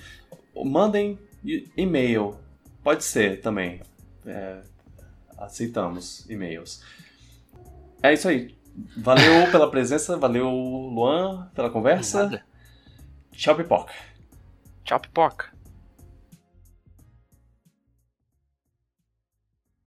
mandem e-mail. Pode ser também. É, aceitamos e-mails. É isso aí. Valeu [LAUGHS] pela presença, valeu Luan pela conversa. Nada. Tchau, pipoca. Tchau, pipoca.